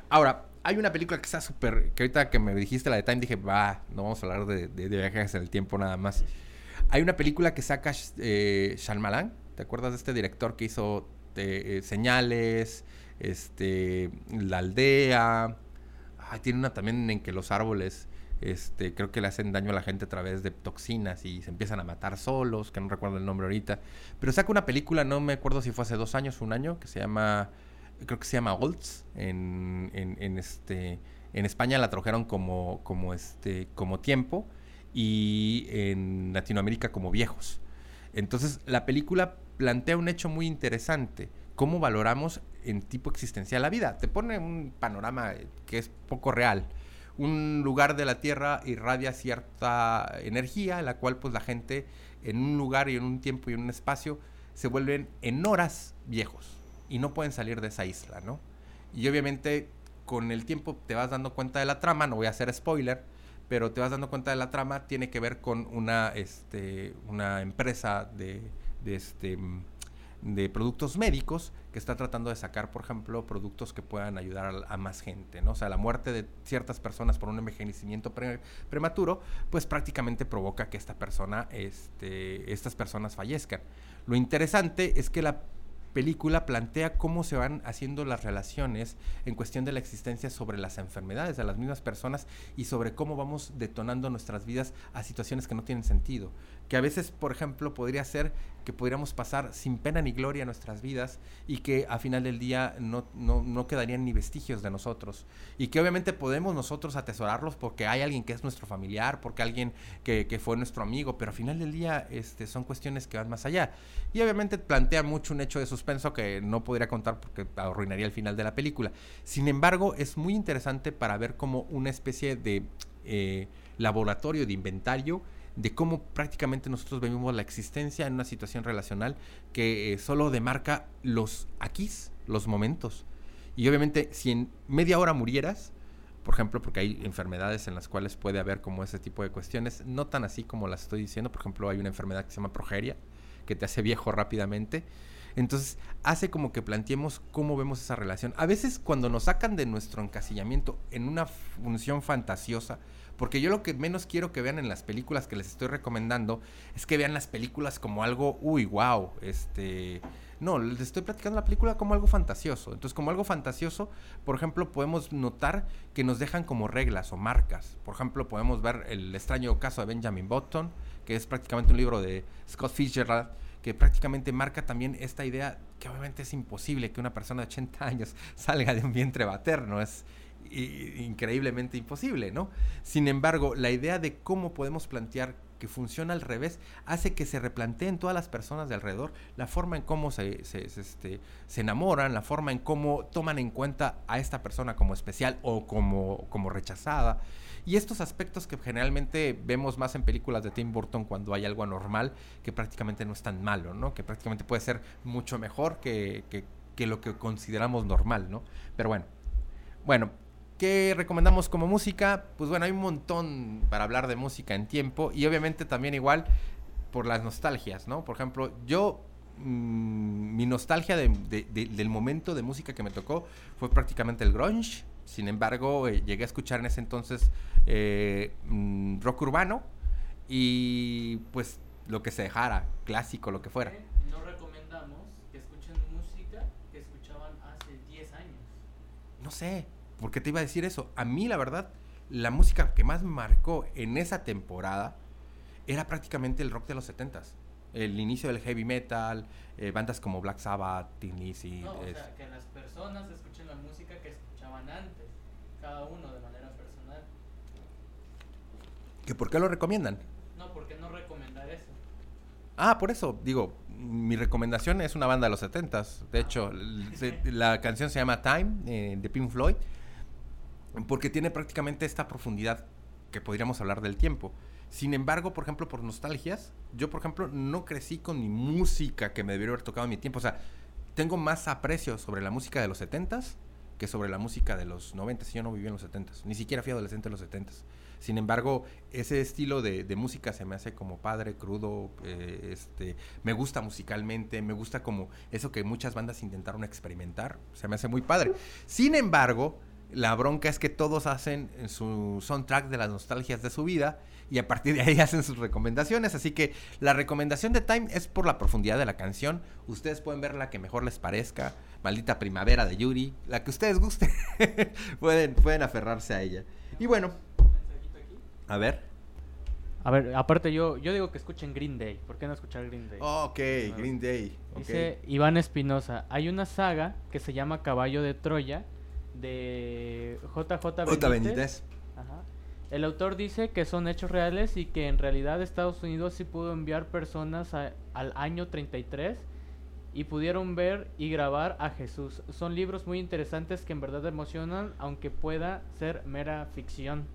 Ahora, hay una película que está súper. que ahorita que me dijiste la de Time dije, va, no vamos a hablar de, de viajes en el tiempo nada más. Hay una película que saca eh, Shyamalan, ¿te acuerdas de este director que hizo eh, Señales, este, La Aldea? tiene una también en que los árboles, este, creo que le hacen daño a la gente a través de toxinas y se empiezan a matar solos, que no recuerdo el nombre ahorita. Pero saca una película, no me acuerdo si fue hace dos años o un año, que se llama, creo que se llama Olds, en, en, en este... En España la trajeron como, como, este, como tiempo y en Latinoamérica como viejos. Entonces la película plantea un hecho muy interesante, cómo valoramos en tipo existencial la vida. Te pone un panorama que es poco real. Un lugar de la Tierra irradia cierta energía, la cual pues la gente en un lugar y en un tiempo y en un espacio se vuelven en horas viejos y no pueden salir de esa isla, ¿no? Y obviamente con el tiempo te vas dando cuenta de la trama, no voy a hacer spoiler, pero te vas dando cuenta de la trama, tiene que ver con una, este, una empresa de, este, de productos médicos que está tratando de sacar, por ejemplo, productos que puedan ayudar a, más gente, ¿no? O sea, la muerte de ciertas personas por un envejecimiento prematuro, pues prácticamente provoca que esta persona, este, estas personas fallezcan. Lo interesante es que la película plantea cómo se van haciendo las relaciones en cuestión de la existencia sobre las enfermedades de las mismas personas y sobre cómo vamos detonando nuestras vidas a situaciones que no tienen sentido. Que a veces, por ejemplo, podría ser que pudiéramos pasar sin pena ni gloria nuestras vidas y que a final del día no, no, quedarían ni vestigios de nosotros. Y que obviamente podemos nosotros atesorarlos porque hay alguien que es nuestro familiar, porque alguien que, que fue nuestro amigo, pero a final del día este, son cuestiones que van más allá. Y obviamente plantea mucho un hecho de suspenso que no podría contar porque arruinaría el final de la película. Sin embargo, es muy interesante para ver como una especie de eh, laboratorio de inventario de cómo prácticamente nosotros vivimos la existencia en una situación relacional que eh, solo demarca los aquís, los momentos. Y obviamente si en media hora murieras, por ejemplo, porque hay enfermedades en las cuales puede haber como ese tipo de cuestiones, no tan así como las estoy diciendo, por ejemplo, hay una enfermedad que se llama progeria, que te hace viejo rápidamente. Entonces hace como que planteemos cómo vemos esa relación. A veces cuando nos sacan de nuestro encasillamiento en una función fantasiosa, porque yo lo que menos quiero que vean en las películas que les estoy recomendando es que vean las películas como algo, uy, wow, este... No, les estoy platicando la película como algo fantasioso. Entonces, como algo fantasioso, por ejemplo, podemos notar que nos dejan como reglas o marcas. Por ejemplo, podemos ver el extraño caso de Benjamin Button, que es prácticamente un libro de Scott Fitzgerald, que prácticamente marca también esta idea que obviamente es imposible que una persona de 80 años salga de un vientre materno. Es, increíblemente imposible, ¿no? Sin embargo, la idea de cómo podemos plantear que funciona al revés hace que se replanteen todas las personas de alrededor la forma en cómo se, este, se enamoran, la forma en cómo toman en cuenta a esta persona como especial o como, como rechazada. Y estos aspectos que generalmente vemos más en películas de Tim Burton cuando hay algo anormal, que prácticamente no es tan malo, ¿no? Que prácticamente puede ser mucho mejor que, que, que lo que consideramos normal, ¿no? Pero bueno, Bueno, ¿qué recomendamos como música? Pues bueno, hay un montón para hablar de música en tiempo y obviamente también igual por las nostalgias, ¿no? Por ejemplo, yo, mm, mi nostalgia de- de- de- del momento de música que me tocó fue prácticamente el grunge. Sin embargo, eh, llegué a escuchar en ese entonces eh, mm, rock urbano y pues lo que se dejara, clásico, lo que fuera. No recomendamos que escuchen música que escuchaban hace 10 años. No sé, ¿por qué te iba a decir eso? A mí, la verdad, la música que más marcó en esa temporada era prácticamente el rock de los 70s. El inicio del heavy metal, eh, bandas como Black Sabbath, Tin Lizzy, No, o es- sea, que las personas escuchen la música que escuchaban antes, cada uno de manera personal. ¿que ¿Por qué lo recomiendan? No, ¿por qué no recomendar eso? Ah, por eso, digo, mi recomendación es una banda de los 70s. De hecho, l- se- la canción se llama Time, eh, de Pink Floyd, porque tiene prácticamente esta profundidad que podríamos hablar del tiempo. Sin embargo, por ejemplo, por nostalgias, yo, por ejemplo, no crecí con mi música que me debería haber tocado en mi tiempo. O sea, tengo más aprecio sobre la música de los 70s que sobre la música de los 90s. Yo no viví en los 70s, ni siquiera fui adolescente en los 70s. Sin embargo, ese estilo de, de música se me hace como padre, crudo, eh, este, me gusta musicalmente, me gusta como eso que muchas bandas intentaron experimentar, se me hace muy padre. Sin embargo, la bronca es que todos hacen su soundtrack de las nostalgias de su vida y a partir de ahí hacen sus recomendaciones. Así que la recomendación de Time es por la profundidad de la canción. Ustedes pueden ver la que mejor les parezca. Maldita Primavera de Yuri. La que ustedes gusten. pueden, pueden aferrarse a ella. Y bueno, a ver. A ver, aparte yo, yo digo que escuchen Green Day. ¿Por qué no escuchar Green Day? Ok, Green Day. ok. Dice Iván Espinosa, hay una saga que se llama Caballo de Troya de JJ Benítez. Ajá. El autor dice que son hechos reales y que en realidad Estados Unidos sí pudo enviar personas a- al año 33 y pudieron ver y grabar a Jesús. Son libros muy interesantes que en verdad emocionan, aunque pueda ser mera ficción.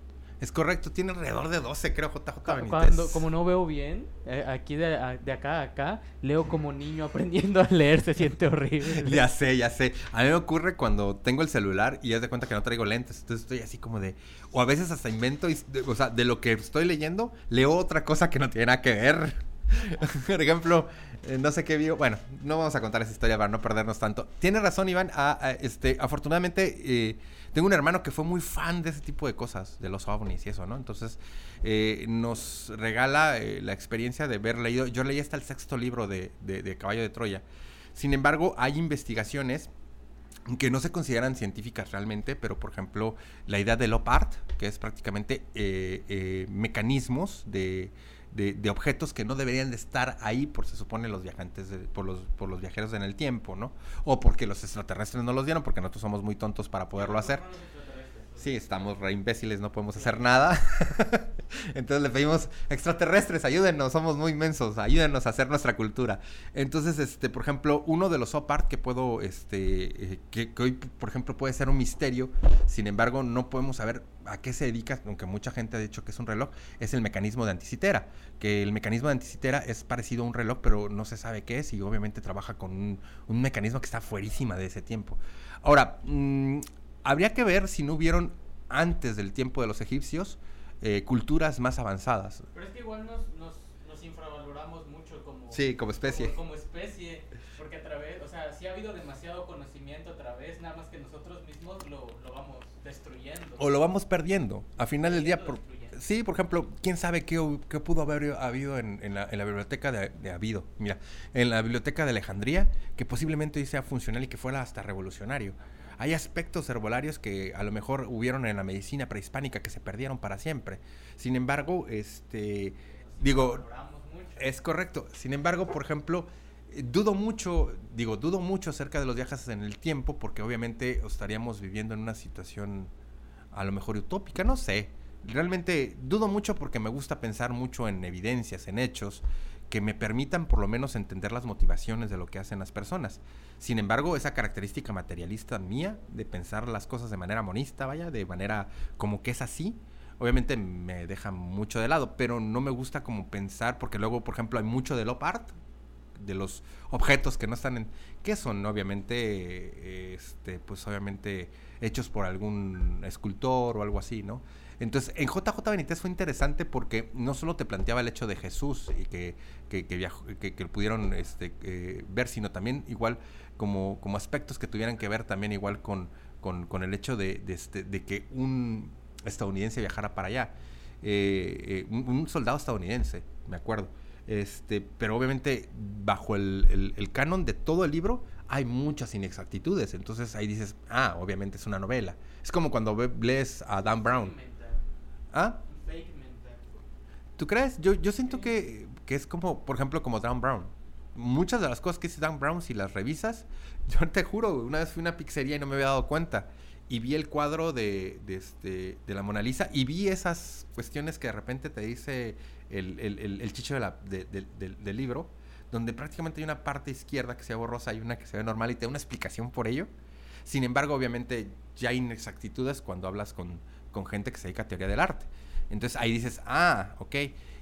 Es correcto, tiene alrededor de 12, creo, JJ Benítez. Cuando, como no veo bien, eh, aquí de, a- de acá a acá, leo como niño aprendiendo a leer, se siente horrible. Ya sé, ya sé. A mí me ocurre cuando tengo el celular y ya de cuenta que no traigo lentes. Entonces estoy así como de. O a veces hasta invento. y- o sea, de lo que estoy leyendo, leo otra cosa que no tiene nada que ver. Por ejemplo, eh, no sé qué vio. Bueno, no vamos a contar esa historia para no perdernos tanto. Tiene razón, Iván. ah, este, afortunadamente, eh, tengo un hermano que fue muy fan de ese tipo de cosas, de los ovnis y eso, ¿no? Entonces, eh, nos regala eh, la experiencia de haber leído. Yo leí hasta el sexto libro de, de- de Caballo de Troya. Sin embargo, hay investigaciones que no se consideran científicas realmente, pero por ejemplo, la idea del OPART, que es prácticamente eh, mecanismos de, de- de objetos que no deberían de estar ahí por se supone los viajantes, de- por, los, por los viajeros en el tiempo, ¿no? O porque los extraterrestres no los dieron, porque nosotros somos muy tontos para poderlo hacer. Sí, estamos re imbéciles, no podemos hacer nada. Entonces le pedimos, extraterrestres, ayúdenos, somos muy inmensos, ayúdenos a hacer nuestra cultura. Entonces, este, por ejemplo, uno de los OPART que puedo, este, eh, que, hoy, por ejemplo, puede ser un misterio, sin embargo, no podemos saber a qué se dedica, aunque mucha gente ha dicho que es un reloj, es el mecanismo de anticitera. Que el mecanismo de anticitera es parecido a un reloj, pero no se sabe qué es y obviamente trabaja con un, un mecanismo que está fuerísima de ese tiempo. Ahora, mm, habría que ver si no hubieron antes del tiempo de los egipcios eh, culturas más avanzadas. Pero es que igual nos, nos, nos infravaloramos mucho como, Sí, como especie. Como, como especie, porque a través, o sea, sí ha habido demasiado conocimiento a través, nada más que nosotros mismos lo, lo vamos destruyendo. O lo vamos perdiendo. A final del día, por, sí, por ejemplo, quién sabe qué, qué pudo haber habido en, en la, en la biblioteca de, de Habido. Mira, en la biblioteca de Alejandría, que posiblemente sea funcional y que fuera hasta revolucionario. Hay aspectos herbolarios que a lo mejor hubieron en la medicina prehispánica que se perdieron para siempre. Sin embargo, este, digo. Es correcto. Sin embargo, por ejemplo, dudo mucho, digo, dudo mucho acerca de los viajes en el tiempo, porque obviamente estaríamos viviendo en una situación a lo mejor utópica, no sé. Realmente dudo mucho porque me gusta pensar mucho en evidencias, en hechos, que me permitan por lo menos entender las motivaciones de lo que hacen las personas. Sin embargo, esa característica materialista mía de pensar las cosas de manera monista, vaya, de manera como que es así, obviamente me deja mucho de lado, pero no me gusta como pensar, porque luego, por ejemplo, hay mucho de op art, de los objetos que no están en... que son? Obviamente, este, pues obviamente hechos por algún escultor o algo así, ¿no? Entonces, en JJ Benítez fue interesante porque no solo te planteaba el hecho de Jesús y que, que, que, pudieron este, eh, ver, sino también igual como, como aspectos que tuvieran que ver también igual con, con, el hecho de, este, de, que un estadounidense viajara para allá. Eh, eh, un, soldado estadounidense, me acuerdo. Este, pero obviamente bajo el, el, canon de todo el libro hay muchas inexactitudes. Entonces ahí dices, ah, obviamente es una novela. Es como cuando lees a Dan Brown. ¿Ah? ¿Tú crees? Yo, yo siento que, que, es como, por ejemplo, como Dan Brown. Muchas de las cosas que dice Dan Brown, si las revisas, yo te juro, una vez fui a una pizzería y no me había dado cuenta. Y vi el cuadro de, este, de la Mona Lisa y vi esas cuestiones que de repente te dice el, el, el, chicho de la, del libro, donde prácticamente hay una parte izquierda que se ve borrosa y una que se ve normal y te da una explicación por ello. Sin embargo, obviamente ya hay inexactitudes cuando hablas con, con gente que se dedica a teoría del arte. Entonces ahí dices, ah, ok.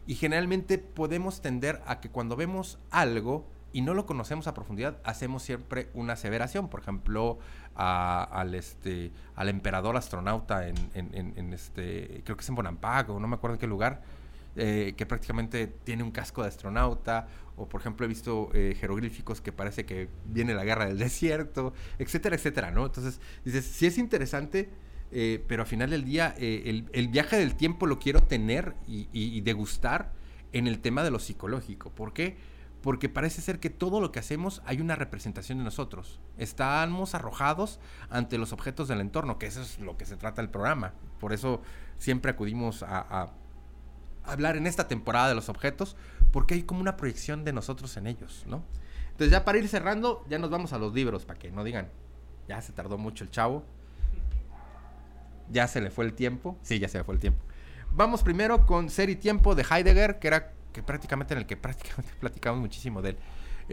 Y generalmente podemos tender a que cuando vemos algo y no lo conocemos a profundidad, hacemos siempre una aseveración. Por ejemplo, al, este, al emperador astronauta en, este, creo que es en Bonampak no me acuerdo en qué lugar, eh, que prácticamente tiene un casco de astronauta. O por ejemplo he visto eh, jeroglíficos que parece que viene la guerra del desierto, etcétera, etcétera, ¿no? Entonces dices, si es interesante eh, pero al final del día eh, el, viaje del tiempo lo quiero tener y, degustar en el tema de lo psicológico. ¿Por qué? Porque parece ser que todo lo que hacemos hay una representación de nosotros. Estamos arrojados ante los objetos del entorno, que eso es lo que se trata el programa. Por eso siempre acudimos a, a hablar en esta temporada de los objetos, porque hay como una proyección de nosotros en ellos, ¿no? Entonces ya para ir cerrando, ya nos vamos a los libros, para que no digan, ya se tardó mucho el chavo ya se le fue el tiempo. Sí, ya se le fue el tiempo. Vamos primero con Ser y Tiempo de Heidegger, que era que prácticamente en el que prácticamente platicamos muchísimo de él.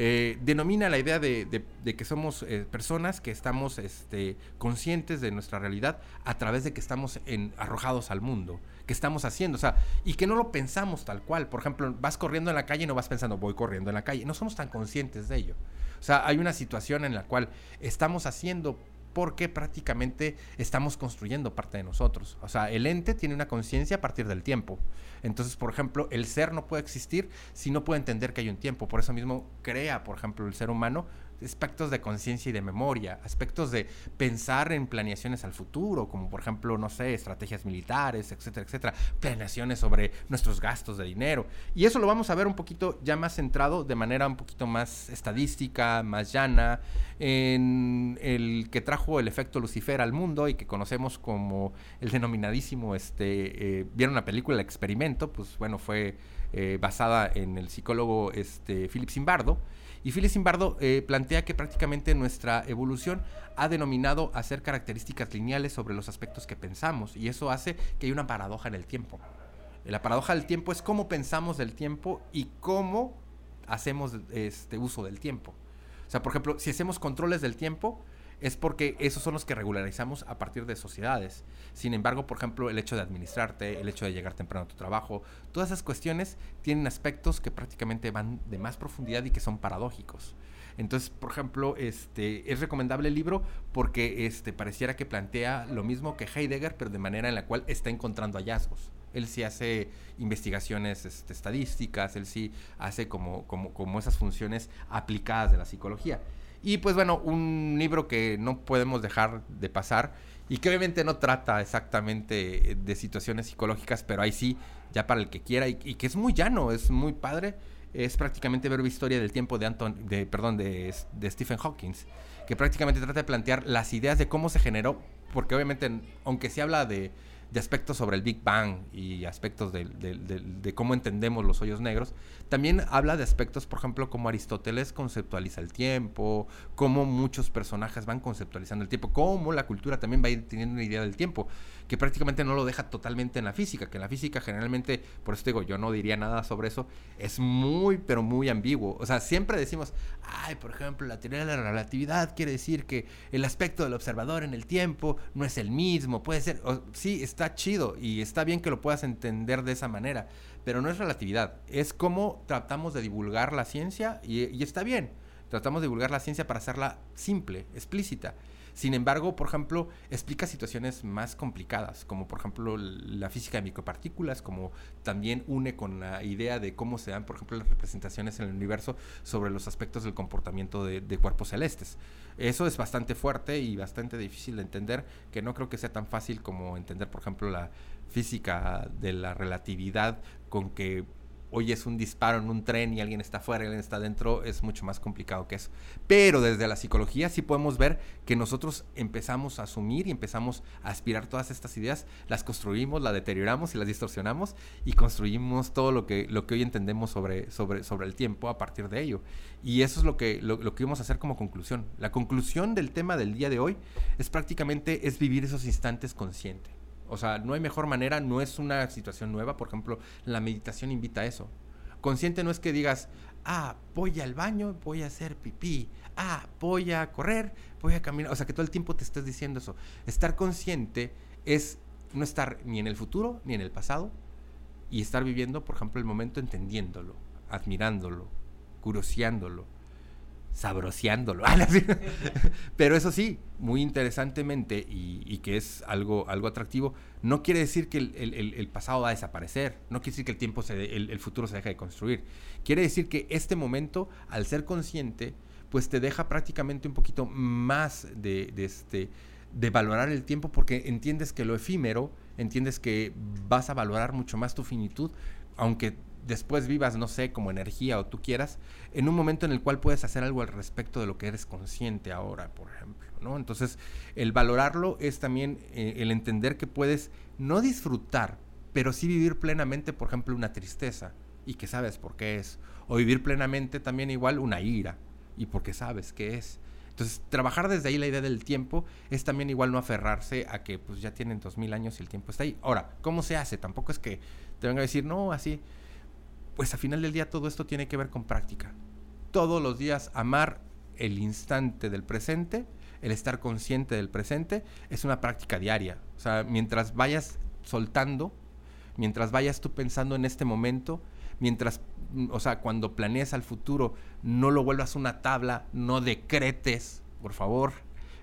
Eh, denomina la idea de, que somos eh, personas que estamos este, conscientes de nuestra realidad a través de que estamos en, arrojados al mundo, que estamos haciendo, o sea, y que no lo pensamos tal cual. Por ejemplo, vas corriendo en la calle y no vas pensando, voy corriendo en la calle. No somos tan conscientes de ello. O sea, hay una situación en la cual estamos haciendo porque prácticamente estamos construyendo parte de nosotros. O sea, el ente tiene una conciencia a partir del tiempo. Entonces, por ejemplo, el ser no puede existir si no puede entender que hay un tiempo. Por eso mismo crea, por ejemplo, el ser humano aspectos de conciencia y de memoria, aspectos de pensar en planeaciones al futuro, como por ejemplo, no sé, estrategias militares, etcétera, etcétera, planeaciones sobre nuestros gastos de dinero. Y eso lo vamos a ver un poquito ya más centrado, de manera un poquito más estadística, más llana, en el que trajo el efecto Lucifer al mundo y que conocemos como el denominadísimo, este, eh, vieron la película El Experimento, pues bueno, fue eh, basada en el psicólogo este, Philip Zimbardo y Philip Zimbardo eh, plantea que prácticamente nuestra evolución ha denominado hacer características lineales sobre los aspectos que pensamos y eso hace que hay una paradoja en el tiempo. La paradoja del tiempo es cómo pensamos del tiempo y cómo hacemos este uso del tiempo. O sea, por ejemplo, si hacemos controles del tiempo, es porque esos son los que regularizamos a partir de sociedades. Sin embargo, por ejemplo, el hecho de administrarte, el hecho de llegar temprano a tu trabajo, todas esas cuestiones tienen aspectos que prácticamente van de más profundidad y que son paradójicos. Entonces, por ejemplo, este, es recomendable el libro porque este, pareciera que plantea lo mismo que Heidegger, pero de manera en la cual está encontrando hallazgos. Él sí hace investigaciones este, estadísticas, él sí hace como, como, como esas funciones aplicadas de la psicología. Y pues bueno, un libro que no podemos dejar de pasar y que obviamente no trata exactamente de situaciones psicológicas, pero ahí sí, ya para el que quiera y, que es muy llano, es muy padre. Es prácticamente ver historia del tiempo de Anton, de, perdón, de, de Stephen Hawking, que prácticamente trata de plantear las ideas de cómo se generó, porque obviamente, aunque se habla de, de aspectos sobre el Big Bang y aspectos de, de, cómo entendemos los hoyos negros, también habla de aspectos, por ejemplo, como Aristóteles conceptualiza el tiempo, cómo muchos personajes van conceptualizando el tiempo, cómo la cultura también va teniendo una idea del tiempo que prácticamente no lo deja totalmente en la física, que en la física generalmente, por eso digo, yo no diría nada sobre eso, es muy, pero muy ambiguo. O sea, siempre decimos, ay, por ejemplo, la teoría de la relatividad quiere decir que el aspecto del observador en el tiempo no es el mismo, puede ser, sí, está chido y está bien que lo puedas entender de esa manera, pero no es relatividad, es como tratamos de divulgar la ciencia y, y está bien, tratamos de divulgar la ciencia para hacerla simple, explícita. Sin embargo, por ejemplo, explica situaciones más complicadas, como por ejemplo la física de micropartículas, como también une con la idea de cómo se dan, por ejemplo, las representaciones en el universo sobre los aspectos del comportamiento de, cuerpos celestes. Eso es bastante fuerte y bastante difícil de entender, que no creo que sea tan fácil como entender, por ejemplo, la física de la relatividad con que oyes un disparo en un tren y alguien está afuera y alguien está dentro, es mucho más complicado que eso. Pero desde la psicología sí podemos ver que nosotros empezamos a asumir y empezamos a aspirar todas estas ideas, las construimos, las deterioramos y las distorsionamos y construimos todo lo que, lo que hoy entendemos sobre, sobre, sobre el tiempo a partir de ello. Y eso es lo que, lo, lo que vamos a hacer como conclusión. La conclusión del tema del día de hoy es prácticamente es vivir esos instantes consciente. O sea, no hay mejor manera, no es una situación nueva. Por ejemplo, la meditación invita a eso. Consciente no es que digas, ah, voy al baño, voy a hacer pipí, ah, voy a correr, voy a caminar. O sea, que todo el tiempo te estés diciendo eso. Estar consciente es no estar ni en el futuro ni en el pasado y estar viviendo, por ejemplo, el momento entendiéndolo, admirándolo, curioseándolo sabroseándolo. Pero eso sí, muy interesantemente y, que es algo, algo atractivo, no quiere decir que el, pasado va a desaparecer, no quiere decir que el tiempo se el, futuro se deja de construir. Quiere decir que este momento, al ser consciente, pues te deja prácticamente un poquito más de, de, este, de valorar el tiempo porque entiendes que lo efímero, entiendes que vas a valorar mucho más tu finitud, aunque después vivas, no sé, como energía o tú quieras, en un momento en el cual puedes hacer algo al respecto de lo que eres consciente ahora, por ejemplo, ¿no? Entonces, el valorarlo es también eh, el entender que puedes no disfrutar, pero sí vivir plenamente, por ejemplo, una tristeza y que sabes por qué es, o vivir plenamente también igual una ira y porque sabes qué es. Entonces, trabajar desde ahí la idea del tiempo es también igual no aferrarse a que pues ya tienen dos mil años y el tiempo está ahí. Ahora, ¿cómo se hace? Tampoco es que te venga a decir, no, así, pues a final del día todo esto tiene que ver con práctica. Todos los días amar el instante del presente, el estar consciente del presente, es una práctica diaria. O sea, mientras vayas soltando, mientras vayas tú pensando en este momento, mientras, mm, o sea, cuando planees al futuro, no lo vuelvas una tabla, no decretes, por favor,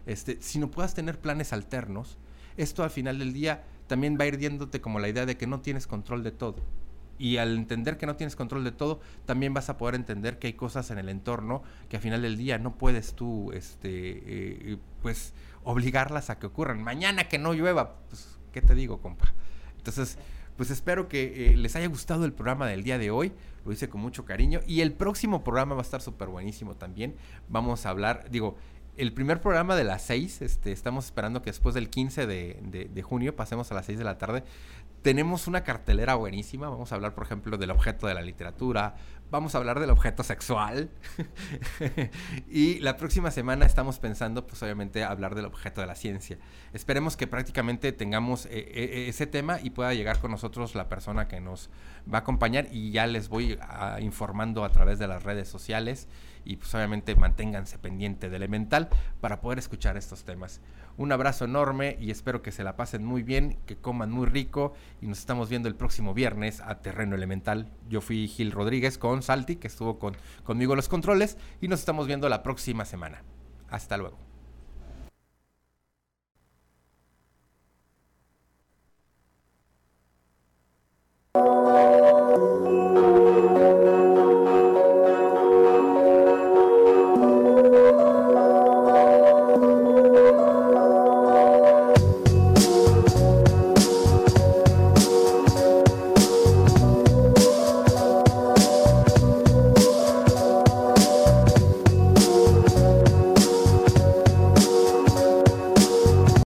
este, sino puedas tener planes alternos. Esto al final del día también va a ir diéndote como la idea de que no tienes control de todo. Y al entender que no tienes control de todo, también vas a poder entender que hay cosas en el entorno que al final del día no puedes tú, este, eh, pues, obligarlas a que ocurran. Mañana que no llueva, pues, ¿qué te digo, compa? Entonces, pues espero que eh, les haya gustado el programa del día de hoy. Lo hice con mucho cariño. Y el próximo programa va a estar súper buenísimo también. Vamos a hablar, digo, el primer programa de las 6, este, estamos esperando que después del 15 de, de, junio pasemos a las 6 de la tarde. Tenemos una cartelera buenísima. Vamos a hablar, por ejemplo, del objeto de la literatura. Vamos a hablar del objeto sexual. y la próxima semana estamos pensando, pues obviamente, hablar del objeto de la ciencia. Esperemos que prácticamente tengamos eh, eh, ese tema y pueda llegar con nosotros la persona que nos va a acompañar. Y ya les voy informando a través de las redes sociales. Y pues obviamente manténganse pendiente de Elemental para poder escuchar estos temas. Un abrazo enorme y espero que se la pasen muy bien, que coman muy rico y nos estamos viendo el próximo viernes a Terreno Elemental. Yo fui Gil Rodríguez con Salti, que estuvo con, conmigo los controles y nos estamos viendo la próxima semana. Hasta luego.